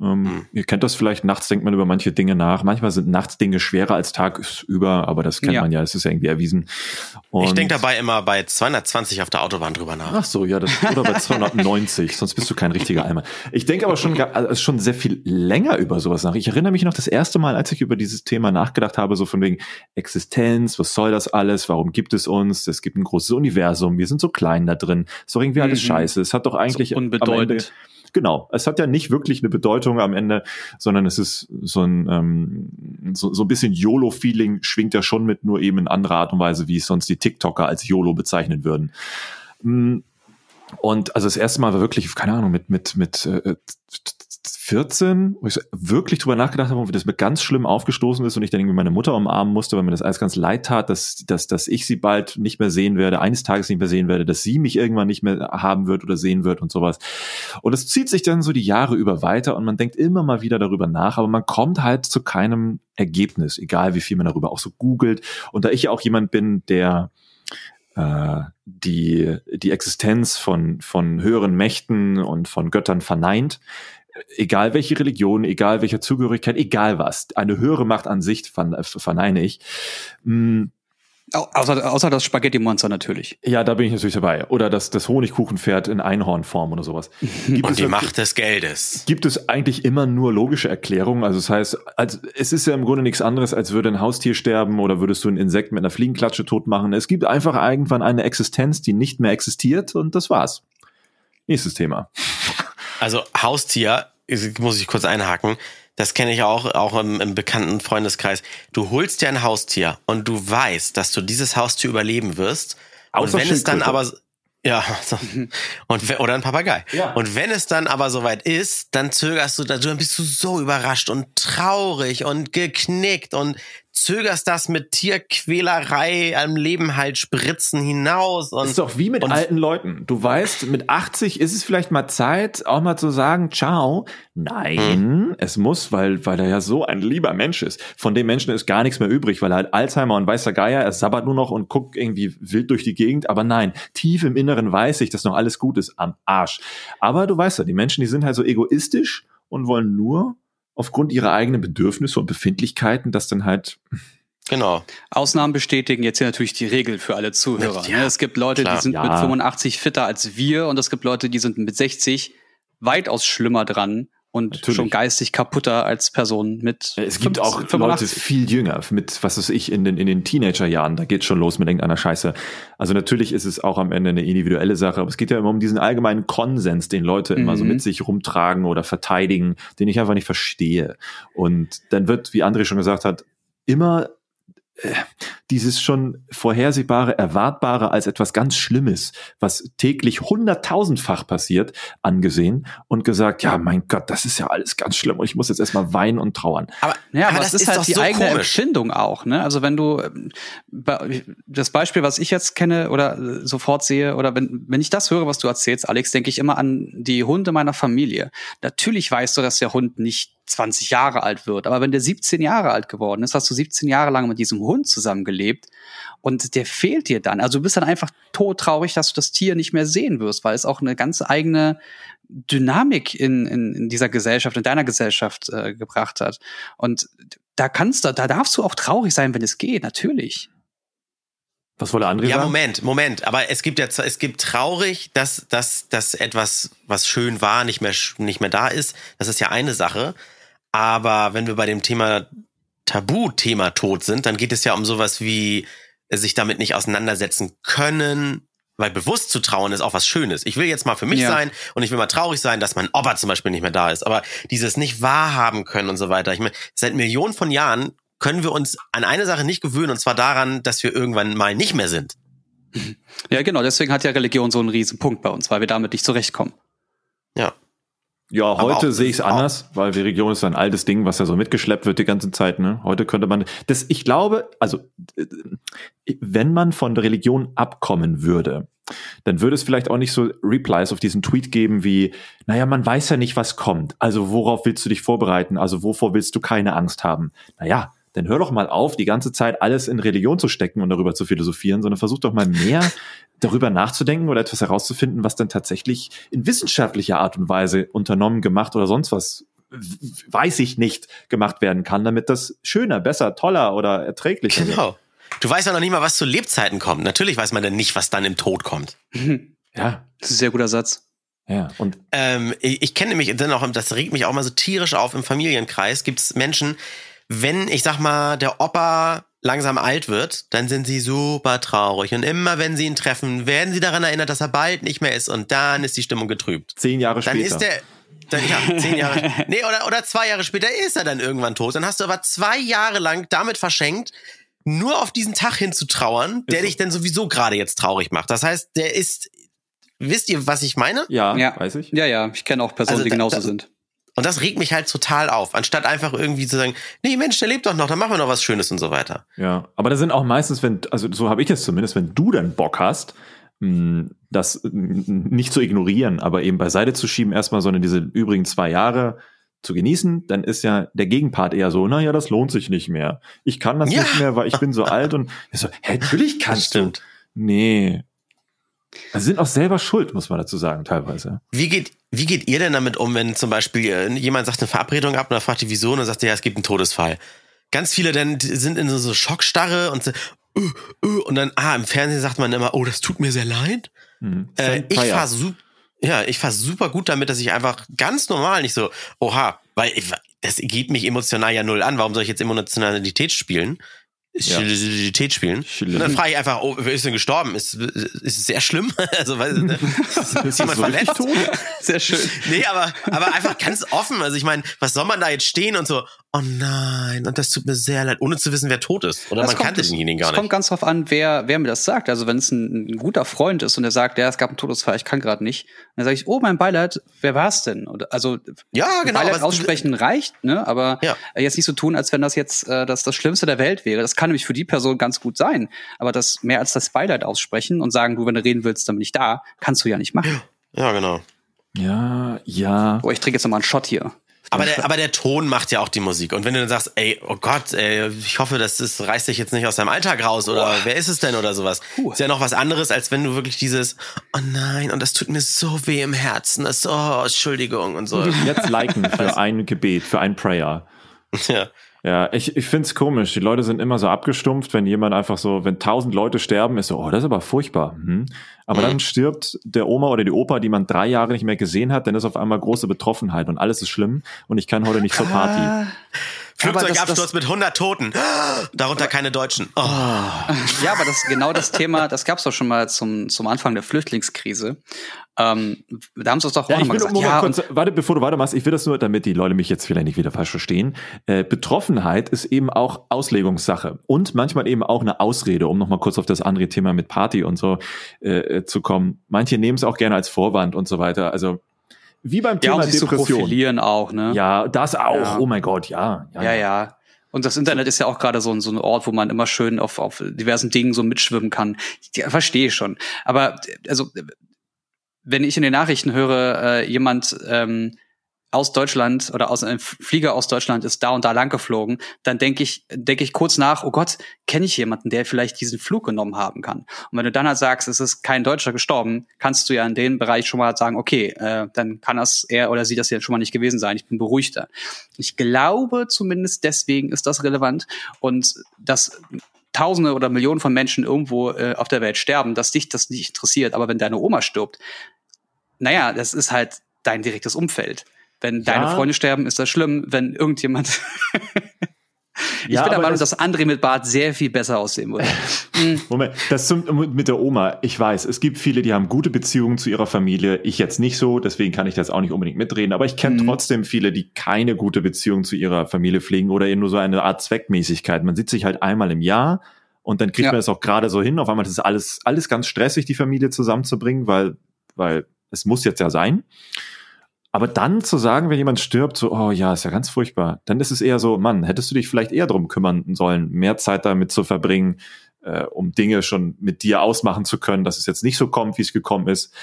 Ähm, Hm. Ihr kennt das vielleicht, nachts denkt man über manche Dinge nach. Manchmal sind nachts Dinge schwerer als tagsüber, aber das kennt Ja. man ja, das ist ja irgendwie erwiesen. Ich Und- denke dabei immer bei 220 auf der Autobahn drüber nach. Ach so, ja, das oder bei <laughs> 290, sonst bist du kein richtiger Eimer. Ich denke aber schon, also schon sehr viel länger über sowas nach. Ich erinnere mich noch das erste Mal, als ich über dieses Thema nachgedacht habe, so von wegen Existenz, was soll das alles, warum gibt es uns, es gibt ein großes Universum, wir sind so klein da drin, ist doch irgendwie alles Mhm. scheiße. Es hat doch eigentlich So am Ende, unbedeutend. Genau, es hat ja nicht wirklich eine Bedeutung am Ende, sondern es ist so ein ähm, so, so ein bisschen YOLO-Feeling schwingt ja schon mit, nur eben in anderer Art und Weise, wie es sonst die TikToker als YOLO bezeichnen würden. Mm, Und also das erste Mal war wirklich, keine Ahnung, mit, mit, mit äh, 14, wo ich so wirklich drüber nachgedacht habe wie das mir ganz schlimm aufgestoßen ist und ich dann irgendwie meine Mutter umarmen musste, weil mir das alles ganz leid tat, dass, dass, dass ich sie bald nicht mehr sehen werde, eines Tages nicht mehr sehen werde, dass sie mich irgendwann nicht mehr haben wird oder sehen wird und sowas. Und es zieht sich dann so die Jahre über weiter und man denkt immer mal wieder darüber nach, aber man kommt halt zu keinem Ergebnis, egal wie viel man darüber auch so googelt. Und da ich ja auch jemand bin, der äh, die, die Existenz von, von höheren Mächten und von Göttern verneint, egal welche Religion, egal welche Zugehörigkeit, egal was, eine höhere Macht an sich verne- verneine ich. Mm, Au außer, außer das Spaghetti-Monster natürlich. Ja, da bin ich natürlich dabei. Oder das, das Honigkuchenpferd in Einhornform oder sowas. <laughs> Gibt Und es die Macht des Geldes. gibt es eigentlich immer nur logische Erklärungen. Also das heißt, also es ist ja im Grunde nichts anderes, als würde ein Haustier sterben oder würdest du ein Insekt mit einer Fliegenklatsche tot machen. Es gibt einfach irgendwann eine Existenz, die nicht mehr existiert und das war's. Nächstes Thema. Also Haustier, muss ich kurz einhaken. Das kenne ich auch, auch im, im bekannten Freundeskreis. Du holst dir ein Haustier und du weißt, dass du dieses Haustier überleben wirst. Außer und wenn es dann aber ja, <laughs> und oder ein Papagei. Ja. Und wenn es dann aber soweit ist, dann zögerst du, dann bist du so überrascht und traurig und geknickt und zögerst das mit Tierquälerei am Leben halt spritzen hinaus und ist doch wie mit alten Leuten. Du weißt, mit 80 ist es vielleicht mal Zeit, auch mal zu sagen, ciao. Nein, es muss, weil, weil er ja so ein lieber Mensch ist. Von dem Menschen ist gar nichts mehr übrig, weil er hat Alzheimer und weißer Geier, er sabbert nur noch und guckt irgendwie wild durch die Gegend. Aber nein, tief im Inneren weiß ich, dass noch alles gut ist am Arsch. Aber du weißt ja, die Menschen, die sind halt so egoistisch und wollen nur aufgrund ihrer eigenen Bedürfnisse und Befindlichkeiten das dann halt genau. Ausnahmen bestätigen jetzt hier natürlich die Regel für alle Zuhörer. Ja, ne? Es gibt Leute, klar. die sind Ja. mit 85 fitter als wir und es gibt Leute, die sind mit 60 weitaus schlimmer dran und Natürlich. schon geistig kaputter als Personen mit Es gibt 85. auch Leute viel jünger, mit, was weiß ich, in den, in den Teenagerjahren, da geht's schon los mit irgendeiner Scheiße. Also natürlich ist es auch am Ende eine individuelle Sache, aber es geht ja immer um diesen allgemeinen Konsens, den Leute immer so Mhm. mit sich rumtragen oder verteidigen, den ich einfach nicht verstehe. Und dann wird, wie André schon gesagt hat, immer äh, dieses schon vorhersehbare, erwartbare als etwas ganz Schlimmes, was täglich hunderttausendfach passiert, angesehen und gesagt, ja, mein Gott, das ist ja alles ganz schlimm und ich muss jetzt erstmal weinen und trauern. Aber, Ja, aber, es ist, halt doch die so eigene komisch. Empfindung auch. Ne? Also wenn du ähm, das Beispiel, was ich jetzt kenne oder äh, sofort sehe, oder wenn, wenn ich das höre, was du erzählst, Alex, denke ich immer an die Hunde meiner Familie. Natürlich weißt du, dass der Hund nicht 20 Jahre alt wird, aber wenn der 17 Jahre alt geworden ist, hast du 17 Jahre lang mit diesem Hund zusammengelebt und der fehlt dir dann. Also du bist dann einfach todtraurig, dass du das Tier nicht mehr sehen wirst, weil es auch eine ganz eigene Dynamik in, in, in dieser Gesellschaft, in deiner Gesellschaft äh, gebracht hat. Und da kannst du, da darfst du auch traurig sein, wenn es geht, natürlich. Was wollte André Ja, sagen? Moment, Moment. Aber es gibt ja, es gibt traurig, dass, dass, dass etwas, was schön war, nicht mehr, nicht mehr da ist. Das ist ja eine Sache. Aber wenn wir bei dem Thema Tabuthema Tod sind, dann geht es ja um sowas wie äh, sich damit nicht auseinandersetzen können, weil bewusst zu trauen ist auch was Schönes. Ich will jetzt mal für mich Ja. sein und ich will mal traurig sein, dass mein Opa zum Beispiel nicht mehr da ist. Aber dieses nicht wahrhaben können und so weiter. Ich meine, seit Millionen von Jahren können wir uns an eine Sache nicht gewöhnen und zwar daran, dass wir irgendwann mal nicht mehr sind. Ja, genau, deswegen hat ja Religion so einen riesen Punkt bei uns, weil wir damit nicht zurechtkommen. Ja. Ja, Aber heute sehe ich es anders, weil die Religion ist ein altes Ding, was ja so mitgeschleppt wird die ganze Zeit. Ne? Heute könnte man, das, ich glaube, also äh, wenn man von der Religion abkommen würde, dann würde es vielleicht auch nicht so Replies auf diesen Tweet geben wie, naja, man weiß ja nicht, was kommt. Also worauf willst du dich vorbereiten? Also wovor willst du keine Angst haben? Naja, dann hör doch mal auf, die ganze Zeit alles in Religion zu stecken und darüber zu philosophieren, sondern versuch doch mal mehr <laughs> darüber nachzudenken oder etwas herauszufinden, was dann tatsächlich in wissenschaftlicher Art und Weise unternommen, gemacht oder sonst was, weiß ich nicht, gemacht werden kann, damit das schöner, besser, toller oder erträglicher wird. Genau. Du weißt ja noch nicht mal, was zu Lebzeiten kommt. Natürlich weiß man denn nicht, was dann im Tod kommt. Ja, Das ist ein sehr guter Satz. ja. Und Ähm, ich ich kenne nämlich dann auch, das regt mich auch mal so tierisch auf im Familienkreis. Gibt es Menschen, wenn ich sag mal der Opa langsam alt wird, dann sind sie super traurig und immer wenn sie ihn treffen, werden sie daran erinnert, dass er bald nicht mehr ist und dann ist die Stimmung getrübt. zehn Jahre Dann später. ist der dann, ja, zehn Jahre. <laughs> Nee, oder, oder zwei Jahre später ist er dann irgendwann tot. Dann hast du aber zwei Jahre lang damit verschenkt, nur auf diesen Tag hinzutrauern, der Ist so. dich dann sowieso gerade jetzt traurig macht. Das heißt, der ist, wisst ihr, was ich meine? ja, Ja. weiß ich. Ja, ja, ich kenne auch Personen, Also die da- genauso da- sind. Und das regt mich halt total auf, anstatt einfach irgendwie zu sagen, nee, Mensch, der lebt doch noch, dann machen wir noch was Schönes und so weiter. Ja, aber da sind auch meistens, wenn, also so habe ich es zumindest, wenn du dann Bock hast, mh, das nicht zu ignorieren, aber eben beiseite zu schieben, erstmal, sondern diese übrigen zwei Jahre zu genießen, dann ist ja der Gegenpart eher so, naja, das lohnt sich nicht mehr. Ich kann das Ja. nicht mehr, weil ich bin so <laughs> alt und so, hä, natürlich kannst du. Nee. Also sind auch selber schuld, muss man dazu sagen, teilweise. Wie geht, wie geht ihr denn damit um, wenn zum Beispiel äh, jemand sagt eine Verabredung ab und dann fragt die wieso und dann sagt er, ja, es gibt einen Todesfall. Ganz viele dann sind in so, so Schockstarre und so, äh, äh, und dann, ah, im Fernsehen sagt man immer, oh, das tut mir sehr leid. Mhm. Äh, ich Fire. fahr su ja, ich fahr super gut damit, dass ich einfach ganz normal nicht so, oha, weil ich, das geht mich emotional ja null an. Warum soll ich jetzt Emotionalität spielen? Chilität spielen. Chili. Und dann frage ich einfach, oh, wer ist denn gestorben? Ist, ist es sehr schlimm? <laughs> Also, weil, ne? ist, Ist jemand so verletzt? tot? Sehr schön. <laughs> Nee, aber, aber einfach ganz offen. Also ich meine, was soll man da jetzt stehen und so, oh nein, und das tut mir sehr leid, ohne zu wissen, wer tot ist. Oder Das man kommt- kannte denjenigen gar Es kommt nicht. ganz drauf an, wer, wer mir das sagt. Also wenn es ein, ein guter Freund ist und er sagt, ja, es gab einen Todesfall, ich kann gerade nicht, dann sage ich, oh, mein Beileid, wer war es denn? Oder, also Ja, genau. Beileid aussprechen reicht, ne? Aber Ja. jetzt nicht so tun, als wenn das jetzt äh, das, das Schlimmste der Welt wäre. Das kann nämlich für die Person ganz gut sein. Aber das mehr als das Beileid aussprechen und sagen, du, wenn du reden willst, dann bin ich da, kannst du ja nicht machen. Ja, genau. Ja, ja. Boah, ich trinke jetzt noch mal einen Shot hier. Aber der, aber der Ton macht ja auch die Musik. Und wenn du dann sagst, ey, oh Gott, ey, ich hoffe, das, das reißt dich jetzt nicht aus deinem Alltag raus oder wer ist es denn oder sowas. Puh. Ist ja noch was anderes, als wenn du wirklich dieses, oh nein, und das tut mir so weh im Herzen, das, oh, Entschuldigung und so. Jetzt liken für <laughs> ein Gebet, für ein Prayer. ja. Ja, ich, ich find's komisch. Die Leute sind immer so abgestumpft, wenn jemand einfach so, wenn tausend Leute sterben, ist so, oh, das ist aber furchtbar. Hm. Aber dann stirbt der Oma oder die Opa, die man drei Jahre nicht mehr gesehen hat, dann ist auf einmal große Betroffenheit und alles ist schlimm und ich kann heute nicht zur Party. Flugzeugabsturz das- mit 100 Toten. Darunter keine Deutschen. Oh. <laughs> Ja, aber das genau das Thema, das gab's doch schon mal zum, zum Anfang der Flüchtlingskrise. Ähm, da haben sie uns doch auch Ja, nochmal gesagt. Moment, Ja, kurz, warte, bevor du weitermachst, ich will das nur, damit die Leute mich jetzt vielleicht nicht wieder falsch verstehen. Äh, Betroffenheit ist eben auch Auslegungssache und manchmal eben auch eine Ausrede, um nochmal kurz auf das andere Thema mit Party und so äh, zu kommen. Manche nehmen es auch gerne als Vorwand und so weiter. Also wie beim ja, Thema um sich zu Depression. profilieren auch, ne? ja, das auch. Ja. Oh mein Gott, ja. ja, ja. Und das Internet ist ja auch gerade so, ein- so ein Ort, wo man immer schön auf, auf diversen Dingen so mitschwimmen kann. Ja, verstehe ich schon. Aber also, wenn ich in den Nachrichten höre, äh, jemand ähm, aus Deutschland oder aus einem Flieger aus Deutschland ist da und da lang geflogen, dann denke ich, denke ich kurz nach, oh Gott, kenne ich jemanden, der vielleicht diesen Flug genommen haben kann. Und wenn du dann halt sagst, es ist kein Deutscher gestorben, kannst du ja in dem Bereich schon mal sagen, okay, äh, dann kann das er oder sie das ja schon mal nicht gewesen sein. Ich bin beruhigter. Ich glaube zumindest deswegen ist das relevant und dass Tausende oder Millionen von Menschen irgendwo äh, auf der Welt sterben, dass dich das nicht interessiert. Aber wenn deine Oma stirbt, naja, das ist halt dein direktes Umfeld. Wenn deine Ja. Freunde sterben, ist das schlimm. Wenn irgendjemand. <laughs> ich Ja, bin der Meinung, das- dass André mit Bart sehr viel besser aussehen würde. <laughs> Moment, das zum, mit der Oma. Ich weiß, es gibt viele, die haben gute Beziehungen zu ihrer Familie. Ich jetzt nicht so, deswegen kann ich das auch nicht unbedingt mitreden. Aber ich kenne Mhm. trotzdem viele, die keine gute Beziehung zu ihrer Familie pflegen oder eben nur so eine Art Zweckmäßigkeit. Man sieht sich halt einmal im Jahr und dann kriegt Ja. man es auch gerade so hin. Auf einmal ist es alles, alles ganz stressig, die Familie zusammenzubringen, weil, weil es muss jetzt ja sein. Aber dann zu sagen, wenn jemand stirbt, so, oh ja, ist ja ganz furchtbar, dann ist es eher so, Mann, hättest du dich vielleicht eher drum kümmern sollen, mehr Zeit damit zu verbringen, äh, um Dinge schon mit dir ausmachen zu können, dass es jetzt nicht so kommt, wie es gekommen ist.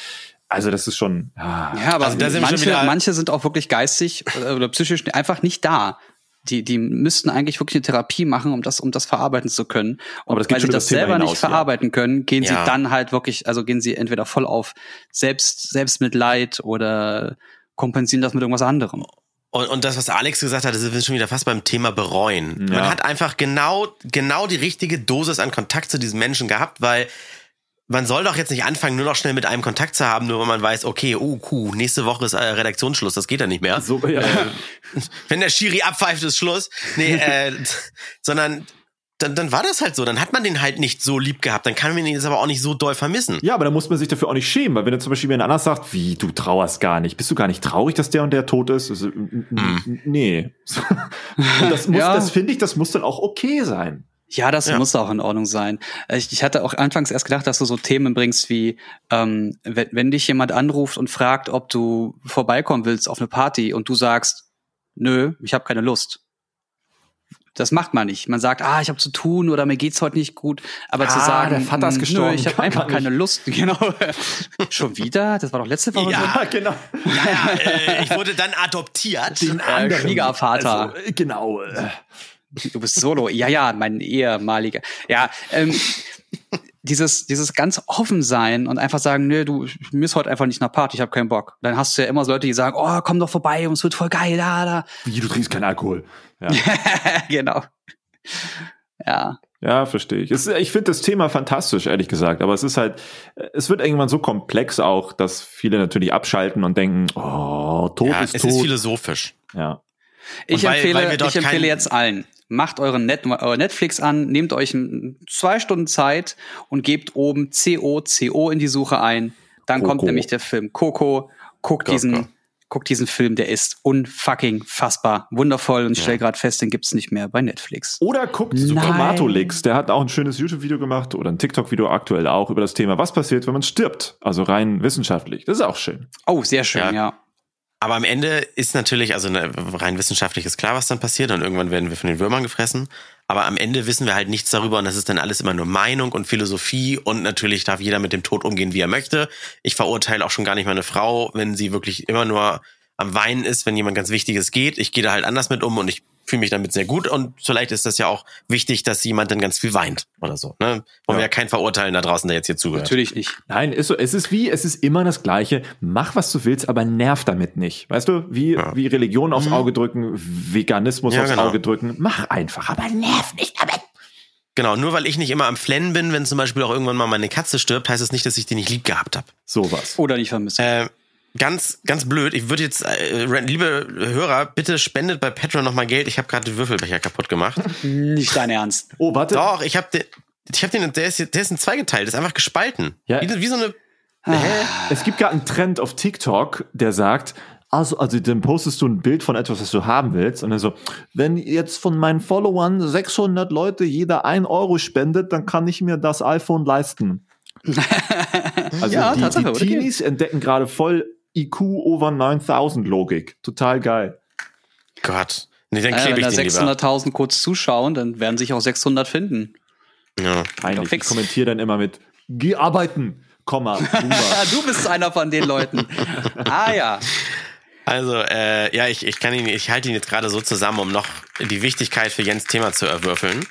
Also das ist schon, ja, ja, aber Also da sind manche, manche sind auch wirklich geistig äh, oder psychisch einfach nicht da. Die, die müssten eigentlich wirklich eine Therapie machen, um das, um das verarbeiten zu können. Und Aber das weil sie das das selber hinaus, nicht ja. verarbeiten können, gehen Ja. sie dann halt wirklich, also gehen sie entweder voll auf Selbst, Selbstmitleid oder kompensieren das mit irgendwas anderem. Und, und das, was Alex gesagt hat, das wir schon wieder fast beim Thema bereuen. Ja. Man hat einfach genau, genau die richtige Dosis an Kontakt zu diesen Menschen gehabt, weil man soll doch jetzt nicht anfangen, nur noch schnell mit einem Kontakt zu haben, nur wenn man weiß, okay, oh, cool, nächste Woche ist äh, Redaktionsschluss, das geht ja nicht mehr. so, ja. <laughs> Wenn der Schiri abpfeift, ist Schluss. Nee, äh, <laughs> sondern dann, dann war das halt so. Dann hat man den halt nicht so lieb gehabt. Dann kann man ihn jetzt aber auch nicht so doll vermissen. Ja, aber da muss man sich dafür auch nicht schämen, weil wenn du zum Beispiel jemand anders sagt, wie, du trauerst gar nicht, bist du gar nicht traurig, dass der und der tot ist? Also, n- Nee. <laughs> Das muss, Ja. das finde ich, das muss dann auch okay sein. Ja, das Ja. muss auch in Ordnung sein. Ich, ich hatte auch anfangs erst gedacht, dass du so Themen bringst wie, ähm, wenn, wenn dich jemand anruft und fragt, ob du vorbeikommen willst auf eine Party und du sagst, nö, ich habe keine Lust. Das macht man nicht. Man sagt, ah, ich habe zu tun oder mir geht's heute nicht gut. Aber zu Ah, sagen, der Vater ist "Mm, gestorben, nö, ich habe einfach keine Lust. <laughs> Genau. Schon wieder? Das war doch letzte Woche. Ja. so. genau. Ja, <laughs> äh, ich wurde dann adoptiert. Den anderen. Schwiegervater. Also, äh, genau. äh. Du bist solo. Ja, ja, mein ehemaliger. Ja, ähm, dieses, dieses ganz offen sein und einfach sagen, nö, du, mir ist heute einfach nicht nach Party, ich habe keinen Bock. Dann hast du ja immer so Leute, die sagen, oh, komm doch vorbei und es wird voll geil, da, da. Wie, du trinkst keinen Alkohol. Ja, <laughs> genau. Ja. ja verstehe ich. Es, ich finde das Thema fantastisch, ehrlich gesagt. Aber es ist halt, es wird irgendwann so komplex auch, dass viele natürlich abschalten und denken, oh, tot Ja, ist es tot. ist philosophisch. ja. Ich weil- empfehle, weil ich empfehle jetzt allen. Macht euren Net euer Netflix an, nehmt euch zwei Stunden Zeit und gebt oben COCO in die Suche ein. Dann Coco. kommt nämlich der Film Coco. Guckt Coco. diesen, guckt diesen Film, der ist unfucking fassbar, wundervoll und ich stelle gerade fest, den gibt's nicht mehr bei Netflix. Oder guckt Nein. Tomatolix, der hat auch ein schönes YouTube-Video gemacht oder ein TikTok-Video aktuell auch über das Thema, was passiert, wenn man stirbt. Also rein wissenschaftlich. Das ist auch schön. Oh, sehr schön, Ja. ja. Aber am Ende ist natürlich, also ne, rein wissenschaftlich ist klar, was dann passiert und irgendwann werden wir von den Würmern gefressen. Aber am Ende wissen wir halt nichts darüber und das ist dann alles immer nur Meinung und Philosophie und natürlich darf jeder mit dem Tod umgehen, wie er möchte. Ich verurteile auch schon gar nicht meine Frau, wenn sie wirklich immer nur am Weinen ist, wenn jemand ganz Wichtiges geht. Ich gehe da halt anders mit um und ich fühle mich damit sehr gut und vielleicht ist das ja auch wichtig, dass jemand dann ganz viel weint oder so. Ne? Wollen wir ja keinen verurteilen da draußen, der jetzt hier zugehört. Natürlich nicht. Nein, ist so, es ist wie, es ist immer das Gleiche. Mach, was du willst, aber nerv damit nicht. Weißt du, wie, Ja. wie Religion aufs Auge drücken, Veganismus Ja, aufs genau. Auge drücken. Mach einfach, aber nerv nicht damit. Genau, nur weil ich nicht immer am Flennen bin, wenn zum Beispiel auch irgendwann mal meine Katze stirbt, heißt es nicht, dass ich die nicht lieb gehabt habe. Sowas. Oder nicht vermissen. Äh, ganz, ganz blöd. Ich würde jetzt, äh, liebe Hörer, bitte spendet bei Patreon nochmal Geld. Ich habe gerade den Würfelbecher kaputt gemacht. nicht dein Ernst. Oh, warte. Doch, ich habe den, ich habe den, der ist, der ist in zwei geteilt, ist einfach gespalten. Ja. Wie, wie so eine. Es gibt gerade einen Trend auf TikTok, der sagt, also, also dann postest du ein Bild von etwas, was du haben willst und dann so, wenn jetzt von meinen Followern 600 Leute jeder ein Euro spendet, dann kann ich mir das iPhone leisten. <laughs> Also Ja, die, Tatsache, die Teenies entdecken gerade voll IQ over 9000 Logik. Total geil. Gott. Nee, dann Äh, klebe wenn da ich den lieber. 600.000 kurz zuschauen, dann werden sich auch 600 finden. Ja. Peinlich. Ich kommentiere dann immer mit, geh arbeiten, Komma, <laughs> du bist einer von den Leuten. <laughs> ah ja. Also, äh, ja, ich, ich kann ihn, ich halte ihn jetzt gerade so zusammen, um noch die Wichtigkeit für Jens Thema zu erwürfeln.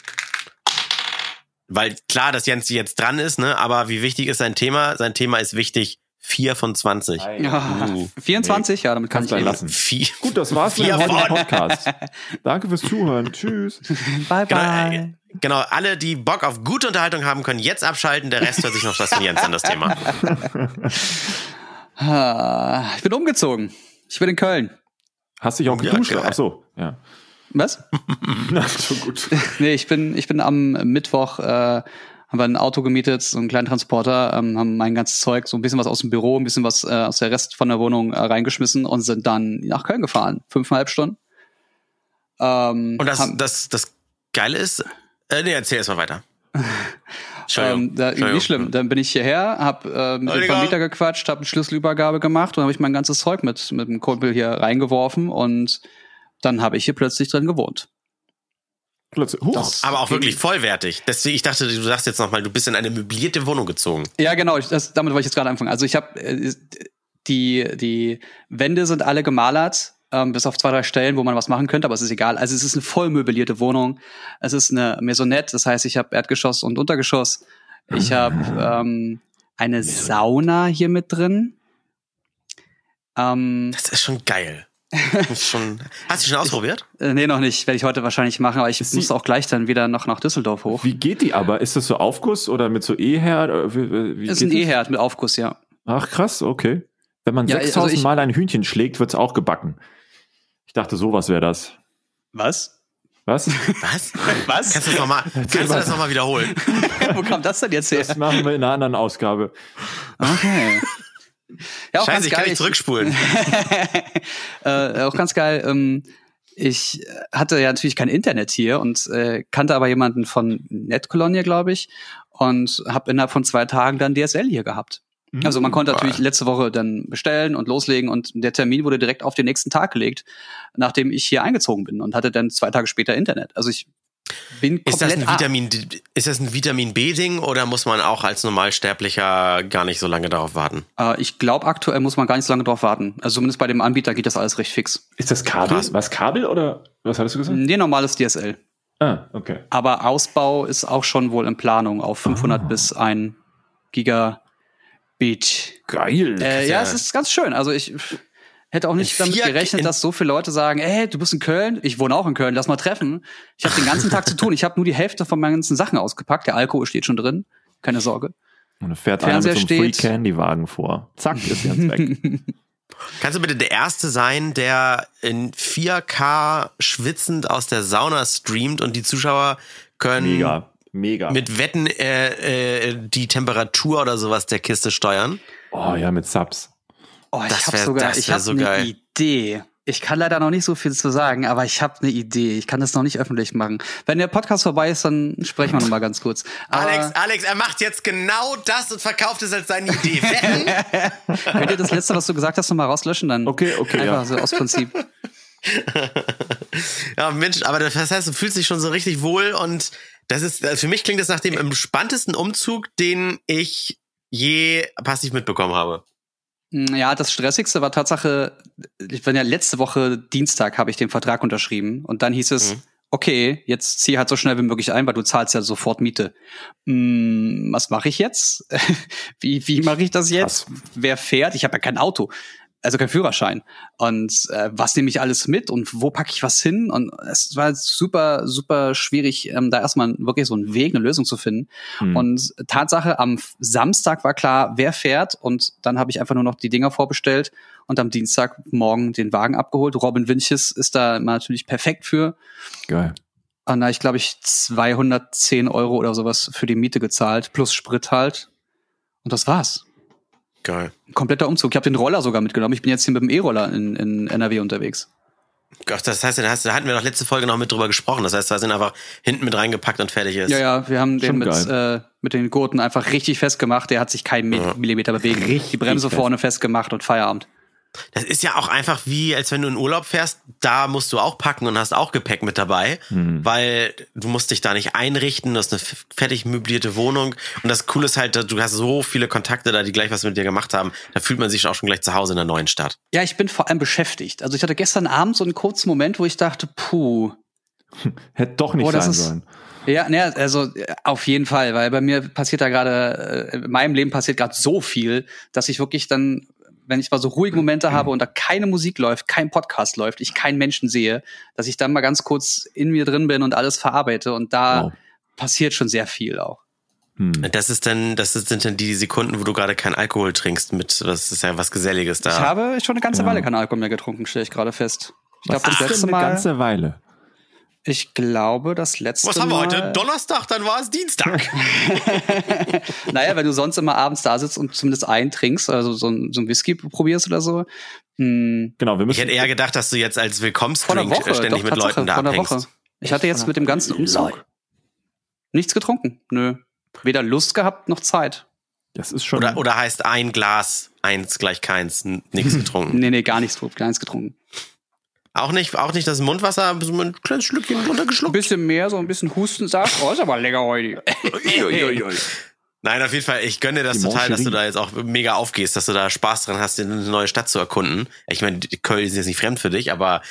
Weil klar, dass Jens jetzt dran ist, ne? Aber wie wichtig ist sein Thema? Sein Thema ist wichtig. Vier von 20. ja. Uh, 24, ja, damit kann Kannst ich du lassen. Vier. Gut, das war's heutigen von. Podcast. Danke fürs Zuhören. Tschüss. <laughs> Bye, Genau, bye. äh, genau, alle, die Bock auf gute Unterhaltung haben, können jetzt abschalten. Der Rest hört sich noch Jens an, das Thema. <laughs> Ah, Ich bin umgezogen. Ich bin in Köln. Hast dich auch Ja, geduscht? geil. Ach so, ja. Was? <laughs> Na, schon gut. Nee, ich bin, ich bin am Mittwoch, äh, haben wir ein Auto gemietet, so einen kleinen Transporter, ähm, haben mein ganzes Zeug, so ein bisschen was aus dem Büro, ein bisschen was äh, aus der Rest von der Wohnung äh, reingeschmissen und sind dann nach Köln gefahren. Fünfeinhalb Stunden. Ähm, Und das, haben- das, das Geile ist, äh, nee, erzähl erst mal weiter. <laughs> Ähm, da, nicht schlimm. Dann bin ich hierher, hab äh, mit dem. Vermieter gequatscht, hab eine Schlüsselübergabe gemacht und habe ich mein ganzes Zeug mit mit dem Kumpel hier reingeworfen und dann habe ich hier plötzlich drin gewohnt. Plötzlich. Huch. Das- Aber auch wirklich vollwertig. Deswegen, ich dachte, du sagst jetzt nochmal, du bist in eine möblierte Wohnung gezogen. Ja, genau. Ich, das, damit wollte ich jetzt gerade anfangen. Also ich habe äh, die die Wände sind alle gemalert, ähm, bis auf zwei drei Stellen, wo man was machen könnte, aber es ist egal. Also es ist eine voll möblierte Wohnung. Es ist eine Maisonette, das heißt, ich habe Erdgeschoss und Untergeschoss. Ich habe ähm, eine Sauna hier mit drin. Ähm, Das ist schon geil. Das ist schon, hast du schon <laughs> ausprobiert? Äh, nee, noch nicht. Werde ich heute wahrscheinlich machen, aber ich Ist muss die- auch gleich dann wieder noch nach Düsseldorf hoch. Wie geht die aber? Ist das so Aufguss oder mit so E-Herd? Wie, wie- wie ist ein E-Herd mit Aufguss, ja. Ach krass, okay. Wenn man Ja, also 6000 ich- Mal ein Hühnchen schlägt, wird's auch gebacken. Ich dachte, sowas wäre das. Was? Was? Was? <laughs> Was? Kannst du das nochmal, kannst du das nochmal wiederholen? <laughs> Wo kam das denn jetzt her? Das machen wir in einer anderen Ausgabe. Okay. Ja, auch Scheiße, ganz ich kann geil. nicht zurückspulen. <laughs> äh, auch ganz geil. Ähm, ich hatte ja natürlich kein Internet hier und äh, kannte aber jemanden von NetCologne, glaube ich, und habe innerhalb von zwei Tagen dann DSL hier gehabt. Also man konnte Boah. natürlich letzte Woche dann bestellen und loslegen und der Termin wurde direkt auf den nächsten Tag gelegt, nachdem ich hier eingezogen bin und hatte dann zwei Tage später Internet. Also ich Ist das, ein. Vitamin, ist das ein Vitamin B-Ding oder muss man auch als Normalsterblicher gar nicht so lange darauf warten? Äh, ich glaube, aktuell muss man gar nicht so lange drauf warten. Also zumindest bei dem Anbieter geht das alles recht fix. Ist das Kabel? Krass. Was Kabel oder was hattest du gesagt? Nee, normales DSL. Ah, okay. Aber Ausbau ist auch schon wohl in Planung auf 500 Ah. bis 1 Gigabit. Geil. Äh, ja, ja- es ist ganz schön. Also ich hätte auch nicht damit gerechnet, dass so viele Leute sagen, ey, du bist in Köln, ich wohne auch in Köln, lass mal treffen. Ich habe den ganzen Tag zu tun. Ich habe nur die Hälfte von meinen ganzen Sachen ausgepackt. Der Alkohol steht schon drin. Keine Sorge. Und dann fährt einer mit so Fernseher einem Free. Candy Wagen vor. Zack, ist ganz weg. <laughs> Kannst du bitte der Erste sein, der in 4K schwitzend aus der Sauna streamt und die Zuschauer können Mega, mega. mit Wetten äh, äh, die Temperatur oder sowas der Kiste steuern? oh ja, mit Subs. Oh, ich habe sogar, ich habe so eine geil. Idee. Ich kann leider noch nicht so viel zu sagen, aber ich habe eine Idee. Ich kann das noch nicht öffentlich machen. Wenn der Podcast vorbei ist, dann sprechen wir noch mal ganz kurz. Aber Alex, Alex, er macht jetzt genau das und verkauft es als seine Idee. <laughs> Könnt ihr das letzte, was du gesagt hast, noch mal rauslöschen? Dann Okay, okay, einfach ja. so aus Prinzip. <laughs> ja, Mensch, aber das heißt, du fühlst dich schon so richtig wohl und das ist, für mich klingt das nach dem entspanntesten Umzug, den ich je passiv mitbekommen habe. Mm, Ja, das Stressigste war Tatsache, ich bin ja letzte Woche Dienstag habe ich den Vertrag unterschrieben und dann hieß es, Mhm. okay, jetzt zieh halt so schnell wie möglich ein, weil du zahlst ja sofort Miete. Mm, was mache ich jetzt? <laughs> wie wie mache ich das jetzt? Wer fährt? Ich habe ja kein Auto. Also kein Führerschein. Und äh, was nehme ich alles mit und wo packe ich was hin? Und es war super, super schwierig, ähm, da erstmal wirklich so einen Weg, eine Lösung zu finden. Hm. Und Tatsache, am Samstag war klar, wer fährt. Und dann habe ich einfach nur noch die Dinger vorbestellt und am Dienstagmorgen den Wagen abgeholt. Robin Winches ist da natürlich perfekt für. Geil. Und da ich, glaube ich, 210 Euro oder sowas für die Miete gezahlt, plus Sprit halt. Und das war's. Geil. Kompletter Umzug. Ich habe den Roller sogar mitgenommen. Ich bin jetzt hier mit dem E-Roller in, in NRW unterwegs. Gott, das heißt, da hatten wir doch letzte Folge noch mit drüber gesprochen. Das heißt, da sind einfach hinten mit reingepackt und fertig ist. Ja, ja, wir haben den mit, äh, mit den Gurten einfach richtig festgemacht. Der hat sich keinen Mi- Ja. Millimeter bewegt. die Bremse fest. vorne festgemacht und Feierabend. Das ist ja auch einfach wie, als wenn du in Urlaub fährst, da musst du auch packen und hast auch Gepäck mit dabei, Hm. weil du musst dich da nicht einrichten, du hast eine fertig möblierte Wohnung und das Coole ist halt, du hast so viele Kontakte da, die gleich was mit dir gemacht haben, da fühlt man sich auch schon gleich zu Hause in der neuen Stadt. Ja, ich bin vor allem beschäftigt. Also ich hatte gestern Abend so einen kurzen Moment, wo ich dachte, puh. <laughs> Hätte doch nicht Oh, das sein ist- sollen. Ja, ne, also äh, auf jeden Fall, weil bei mir passiert da gerade, äh, in meinem Leben passiert gerade so viel, dass ich wirklich dann, wenn ich mal so ruhige Momente habe und da keine Musik läuft, kein Podcast läuft, ich keinen Menschen sehe, dass ich dann mal ganz kurz in mir drin bin und alles verarbeite und da Wow. passiert schon sehr viel auch. Hm. Das ist dann, das sind dann die Sekunden, wo du gerade keinen Alkohol trinkst mit, das ist ja was Geselliges da. Ich habe schon eine ganze Ja. Weile keinen Alkohol mehr getrunken, stelle ich gerade fest. Ich Was glaube, das letzte denn eine Mal, ganze Weile? Ich glaube, das letzte was haben wir Mal, heute? Donnerstag, dann war es Dienstag. <laughs> naja, wenn du sonst immer abends da sitzt und zumindest einen trinkst, also so ein, so ein Whisky probierst oder so. Hm, Genau, wir Ich müssen. hätte eher gedacht, dass du jetzt als Willkommensdrink Woche, ständig doch, mit Leuten da abhängst. Woche. Ich hatte jetzt mit dem ganzen Umzug nichts getrunken. Nö. Weder Lust gehabt noch Zeit. das ist schon. Oder, oder heißt ein Glas, eins gleich keins, nichts <laughs> getrunken. Nee, nee, gar nichts, gar nichts getrunken. Auch nicht, auch nicht das Mundwasser, so ein kleines Schlückchen Ein runtergeschluckt. bisschen mehr, so ein bisschen Hustensaft. Oh, ist aber lecker heute. <laughs> <laughs> Nein, auf jeden Fall, ich gönne dir das Die total, dass du da jetzt auch mega aufgehst, dass du da Spaß dran hast, eine neue Stadt zu erkunden. Ich meine, Köln ist jetzt nicht fremd für dich, aber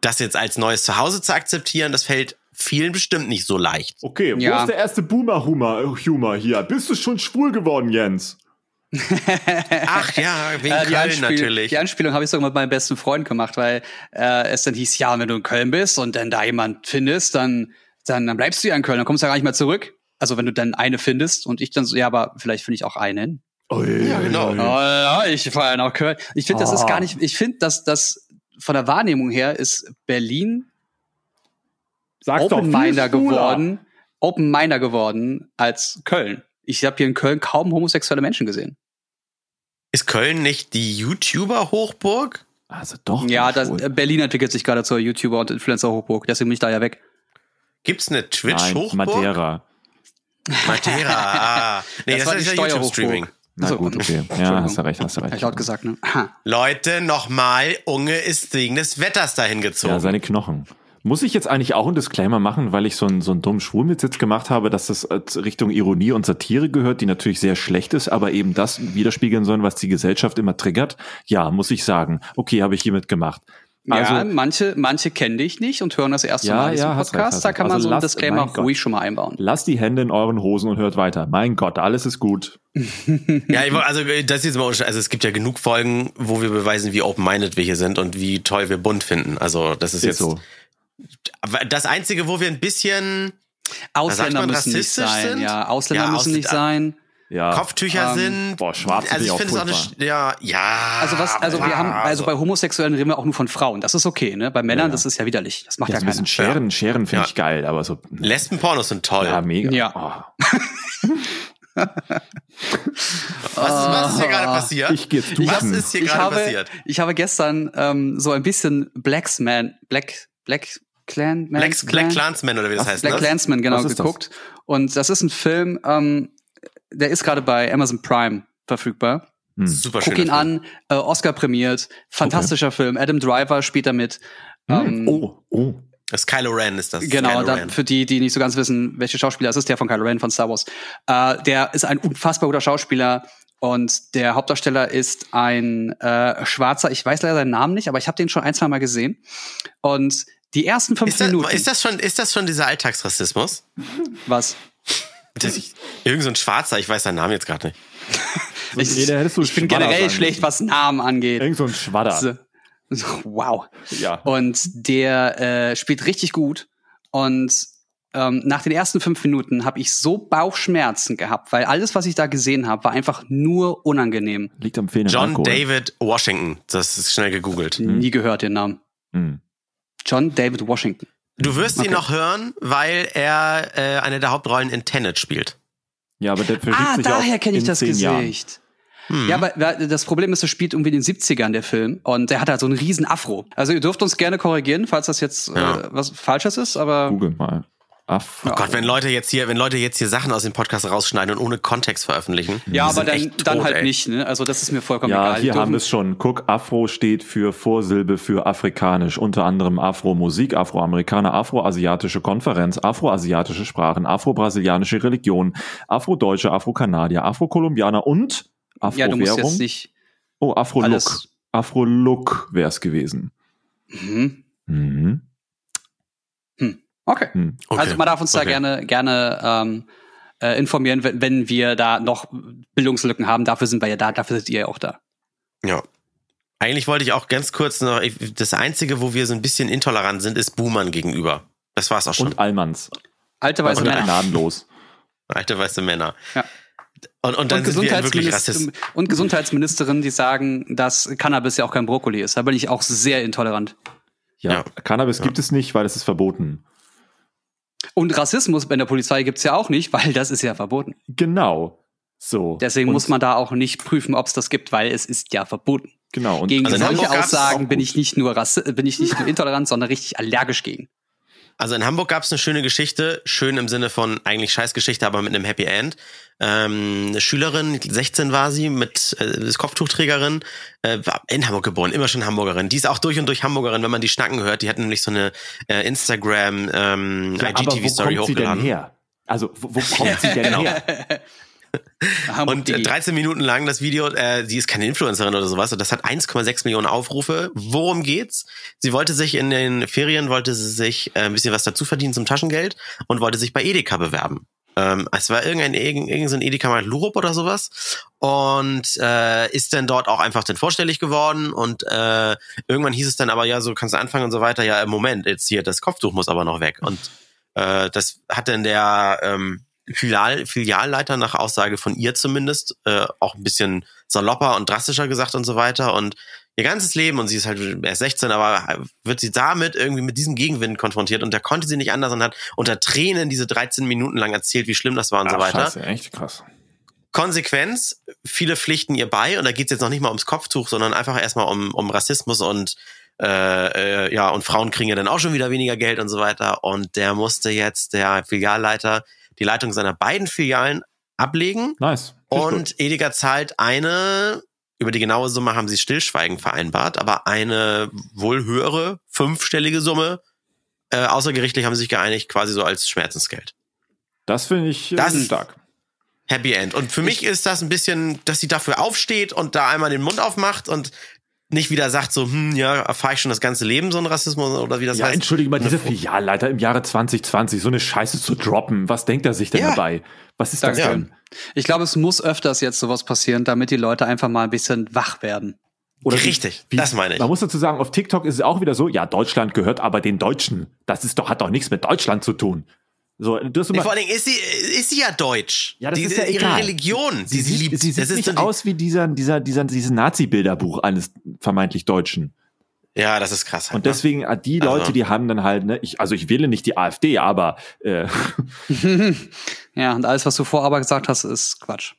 das jetzt als neues Zuhause zu akzeptieren, das fällt vielen bestimmt nicht so leicht. Okay, wo Ja. ist der erste Boomer-Humor hier? Bist du schon schwul geworden, Jens? Ach ja, <laughs> wegen Äh, Köln Anspiel natürlich. die Anspielung habe ich sogar mit meinem besten Freund gemacht, weil äh, es dann hieß, ja, wenn du in Köln bist und dann da jemand findest, dann, dann, dann bleibst du ja in Köln, dann kommst du ja gar nicht mehr zurück. Also wenn du dann eine findest und ich dann so, ja, aber vielleicht finde ich auch einen. Oh, Ja, genau. Oh, ja, ich fahre ja nach Köln. Ich finde, das ist Ah. gar nicht, ich finde, dass das von der Wahrnehmung her ist Berlin Sag's doch, viel Open-Minder geworden, Open-Minder geworden als Köln. Ich habe hier in Köln kaum homosexuelle Menschen gesehen. Ist Köln nicht die YouTuber-Hochburg? Also doch. Ja, das, äh, Berlin entwickelt sich gerade zur YouTuber- und Influencer-Hochburg, deswegen bin ich da ja weg. Gibt's eine Twitch-Hochburg? Madeira. Madeira, ah. Nee, Das das, war ist die ja. YouTube-Streaming. Na Achso, gut, okay. Ja, hast du recht, hast du Hab ich recht. laut gesagt, ne? Leute, nochmal, Unge ist wegen des Wetters dahin gezogen. Ja, seine Knochen. Muss ich jetzt eigentlich auch einen Disclaimer machen, weil ich so einen, so einen dummen Schwulwitz jetzt gemacht habe, dass das als Richtung Ironie und Satire gehört, die natürlich sehr schlecht ist, aber eben das widerspiegeln sollen, was die Gesellschaft immer triggert? Ja, muss ich sagen. Okay, habe ich hiermit gemacht. Also, ja, manche, manche kennen dich nicht und hören das erste Ja, Mal diesen ja, recht, Podcast. hast da recht. kann man Also so einen lasst- Disclaimer ruhig schon mal einbauen. lasst die Hände in euren Hosen und hört weiter. Mein Gott, alles ist gut. <laughs> Ja, ich, also das ist jetzt mal, also es gibt ja genug Folgen, wo wir beweisen, wie open-minded wir hier sind und wie toll wir bunt finden. Also das ist, Ist jetzt so. Das einzige, wo wir ein bisschen Ausländer man, müssen nicht sein. sind? Ja, Ausländer Ja, müssen Ausl- nicht sein. Ja. Kopftücher Ähm, sind. boah, schwarz Also ich finde es auch eine. Ja, ja. Also was, also wir haben, also bei Homosexuellen reden wir auch nur von Frauen. Das ist okay, ne? Bei Männern, Ja. das ist ja widerlich. Das macht Ja, ja, so ein bisschen keiner. Scheren, Scheren finde Ja. ich geil, aber so. Lesbenpornos sind toll. Ja, mega. Ja. Oh. <laughs> was, ist, was ist hier gerade passiert? Ich geh jetzt was ist hier gerade habe, passiert? ich habe gestern ähm, so ein bisschen Blacksman, Black, Black Clan, Man, Black, Black Clansman oder wie das heißt, Black ne? Clansman, genau, Was ist das? geguckt. Und das ist ein Film, ähm, der ist gerade bei Amazon Prime verfügbar. Hm. Super Guck ihn an, äh, Oscar prämiert, fantastischer Film. Adam Driver spielt damit. Hm. Ähm, Oh, oh. Das ist Kylo Ren ist das. Genau, da, für die, die nicht so ganz wissen, welche Schauspieler es ist, der von Kylo Ren von Star Wars. Äh, der ist ein unfassbar guter Schauspieler und der Hauptdarsteller ist ein äh, Schwarzer. Ich weiß leider seinen Namen nicht, aber ich habe den schon ein, zwei Mal gesehen. Und die ersten fünf Ist das, Minuten. ist, das schon, ist das schon dieser Alltagsrassismus? was? Das, irgend so ein Schwarzer, ich weiß seinen Namen jetzt gerade nicht. <laughs> Ich, nee, da hättest du ich bin generell schlecht, was Namen angeht. Irgend so ein Schwadder. So, so, wow. Ja. Und der äh, spielt richtig gut. Und ähm, nach den ersten fünf Minuten habe ich so Bauchschmerzen gehabt, weil alles, was ich da gesehen habe, war einfach nur unangenehm. Liegt am fehlenden John Alkohol. David Washington. Das ist schnell gegoogelt. Nie gehört den Namen. Hm. John David Washington. Du wirst ihn Okay. noch hören, weil er äh, eine der Hauptrollen in Tenet spielt. Ja, aber der verschiebt Ah, sich daher kenne ich das zehn Jahren. Hm. Gesicht. Ja, aber das Problem ist, er spielt irgendwie in den 70ern, der Film. Und der hat halt so einen riesen Afro. Also ihr dürft uns gerne korrigieren, falls das jetzt Ja. äh, was Falsches ist, aber Google mal. Oh Gott, wenn Leute jetzt hier, wenn Leute jetzt hier Sachen aus dem Podcast rausschneiden und ohne Kontext veröffentlichen. ja, aber dann, echt dann tot, halt ey. nicht. Ne? Also das ist mir vollkommen Ja, egal. hier Die haben wir es schon. Guck, Afro steht für Vorsilbe für afrikanisch, unter anderem Afro-Musik, Afroamerikaner, Afroasiatische Konferenz, Afroasiatische Sprachen, Afro-brasilianische Religion, Afrodeutsche, Afrokanadier, Afrokolumbianer und ja, du musst Afro-Währung. jetzt nicht oh, Afro-Look. Afro-Look wäre es gewesen. Mhm. Mhm. Okay. Hm. Okay. Also man darf uns da Okay. gerne, gerne ähm, äh, informieren, wenn, wenn wir da noch Bildungslücken haben. Dafür sind wir ja da, dafür seid ihr ja auch da. Ja. Eigentlich wollte ich auch ganz kurz noch, ich- das Einzige, wo wir so ein bisschen intolerant sind, ist Boomern gegenüber. Das war's auch schon. Und Allmanns. Alte weiße Und Männer. gnadenlos. <laughs> Alte weiße Männer. Ja. Und, und dann Und, sind wir wirklich Gesundheitsminister Rassisten. und Gesundheitsministerinnen, die sagen, dass Cannabis ja auch kein Brokkoli ist. Da bin ich auch sehr intolerant. Ja, Ja. Cannabis Ja. gibt es nicht, weil es ist verboten. Und Rassismus bei der Polizei gibt's ja auch nicht, weil das ist ja verboten. Genau. So. Deswegen Und- muss man da auch nicht prüfen, ob es das gibt, weil es ist ja verboten. Genau. Und Gegen Also solche gab's Aussagen bin ich nicht nur Rassi bin ich nicht nur intolerant, sondern richtig allergisch gegen. Also in Hamburg gab es eine schöne Geschichte, schön im Sinne von eigentlich Scheißgeschichte, aber mit einem Happy End. Ähm, eine Schülerin, 16 war sie, mit äh, ist Kopftuchträgerin, äh, war in Hamburg geboren, immer schon Hamburgerin. Die ist auch durch und durch Hamburgerin, wenn man die Schnacken hört. Die hat nämlich so eine äh, Instagram ähm, Ja, IGTV-Story kommt sie denn hochgeladen. her? Also, wo, wo kommt sie denn <laughs> Genau. her? Und äh, Digi. 13 Minuten lang das Video, äh, sie ist keine Influencerin oder sowas, und das hat 1,6 Millionen Aufrufe. Worum geht's? Sie wollte sich in den Ferien, wollte sie sich äh, ein bisschen was dazu verdienen zum Taschengeld und wollte sich bei Edeka bewerben. Ähm, es war irgendein, irgendein, Edeka mal Lurup oder sowas und äh, ist dann dort auch einfach dann vorstellig geworden und äh, irgendwann hieß es dann aber, ja, so kannst du anfangen und so weiter. Ja, im Moment, jetzt hier, das Kopftuch muss aber noch weg. Und äh, das hat dann der ähm, Filial, Filialleiter nach Aussage von ihr zumindest äh, auch ein bisschen salopper und drastischer gesagt und so weiter. Und ihr ganzes Leben, und sie ist halt erst 16, aber wird sie damit irgendwie mit diesem Gegenwind konfrontiert und da konnte sie nicht anders und hat unter Tränen diese 13 Minuten lang erzählt, wie schlimm das war und so Ach, weiter. Scheiße, echt krass. Konsequenz, viele pflichten ihr bei und da geht's jetzt noch nicht mal ums Kopftuch, sondern einfach erstmal um, um Rassismus und äh, äh, ja, und Frauen kriegen ja dann auch schon wieder weniger Geld und so weiter. Und der musste jetzt, der Filialleiter, die Leitung seiner beiden Filialen ablegen Nice. Und Edeka zahlt eine, über die genaue Summe haben sie stillschweigen vereinbart, aber eine wohl höhere, fünfstellige Summe, äh, außergerichtlich haben sie sich geeinigt, quasi so als Schmerzensgeld. Das finde ich äh, Das- stark. Happy End. Und für mich ist das ein bisschen, dass sie dafür aufsteht und da einmal den Mund aufmacht und nicht wieder sagt so, hm, ja, erfahre ich schon das ganze Leben so ein Rassismus oder wie das Ja, heißt. entschuldige mal, dieser Filialleiter im Jahre 2020, so eine Scheiße zu droppen. Was denkt er sich denn Ja. dabei? Was ist das Ja. denn? Ich glaube, es muss öfters jetzt sowas passieren, damit die Leute einfach mal ein bisschen wach werden. Oder wie- Richtig, wie- das meine ich. Man muss dazu sagen, auf TikTok ist es auch wieder so, ja, Deutschland gehört aber den Deutschen. Das ist doch, hat doch nichts mit Deutschland zu tun. So, du hast Nee, vor allen Dingen ist sie, ist sie ja deutsch. Ja, das die, ist ja ihre egal. Religion, sie die sie sieht, liebt. sie sieht das nicht so aus wie dieser, dieser, dieser, dieses Nazi-Bilderbuch eines vermeintlich Deutschen. Ja, das ist krass. Und deswegen, äh, die Leute, Also. die haben dann halt, ne, ich, also ich wähle nicht die AfD, aber äh, <laughs> <laughs> Ja, und alles, was du vor aber gesagt hast, ist Quatsch.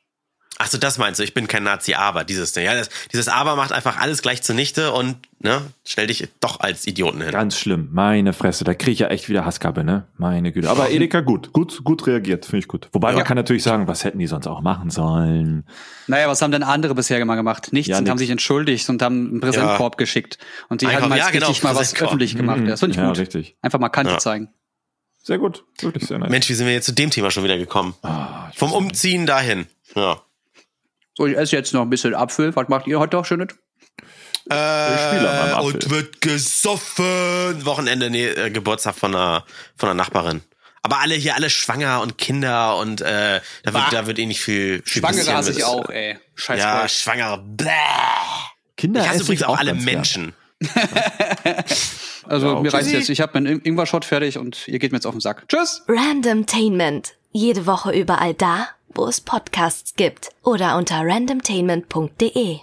Ach so, das meinst du, ich bin kein Nazi, aber dieses, ja, das, dieses Aber macht einfach alles gleich zunichte und, ne, stell dich doch als Idioten hin. ganz schlimm. Meine Fresse, da kriege ich ja echt wieder Hasskappe, ne? Meine Güte. Aber Edeka gut, gut, gut reagiert, finde ich gut. Wobei man Ja. kann natürlich sagen, was hätten die sonst auch machen sollen? Naja, was haben denn andere bisher immer gemacht? Nichts Ja, und haben nix. sich entschuldigt und haben einen Präsentkorb geschickt. Und die Einfach- haben mal ja, genau, richtig mal was öffentlich gemacht. Mhm. Das finde ich ja, gut. richtig. Einfach mal Kante Ja. zeigen. Sehr gut, wirklich sehr nice. Mensch, wie sind wir jetzt zu dem Thema schon wieder gekommen? Ah, Vom. Umziehen dahin. Ja. So, ich esse jetzt noch ein bisschen Apfel. Was macht ihr heute noch schönes? Äh, und wird gesoffen. Wochenende, nee, äh, Geburtstag von einer, von einer Nachbarin. Aber alle hier, alle schwanger und Kinder und äh, da wird, da wird eh nicht viel, viel Schwangere hasse ich auch, ey. Scheiß Ja, Volk. Schwangere. Bäh. Kinder Ich hasse übrigens auch alle ganz gern. Menschen. Also Ja, mir okay. reicht's jetzt. Ich habe meinen In- Ingwer-Shot fertig und ihr geht mir jetzt auf den Sack. Tschüss! Randomtainment. Jede Woche überall da, wo es Podcasts gibt. Oder unter randomtainment.de.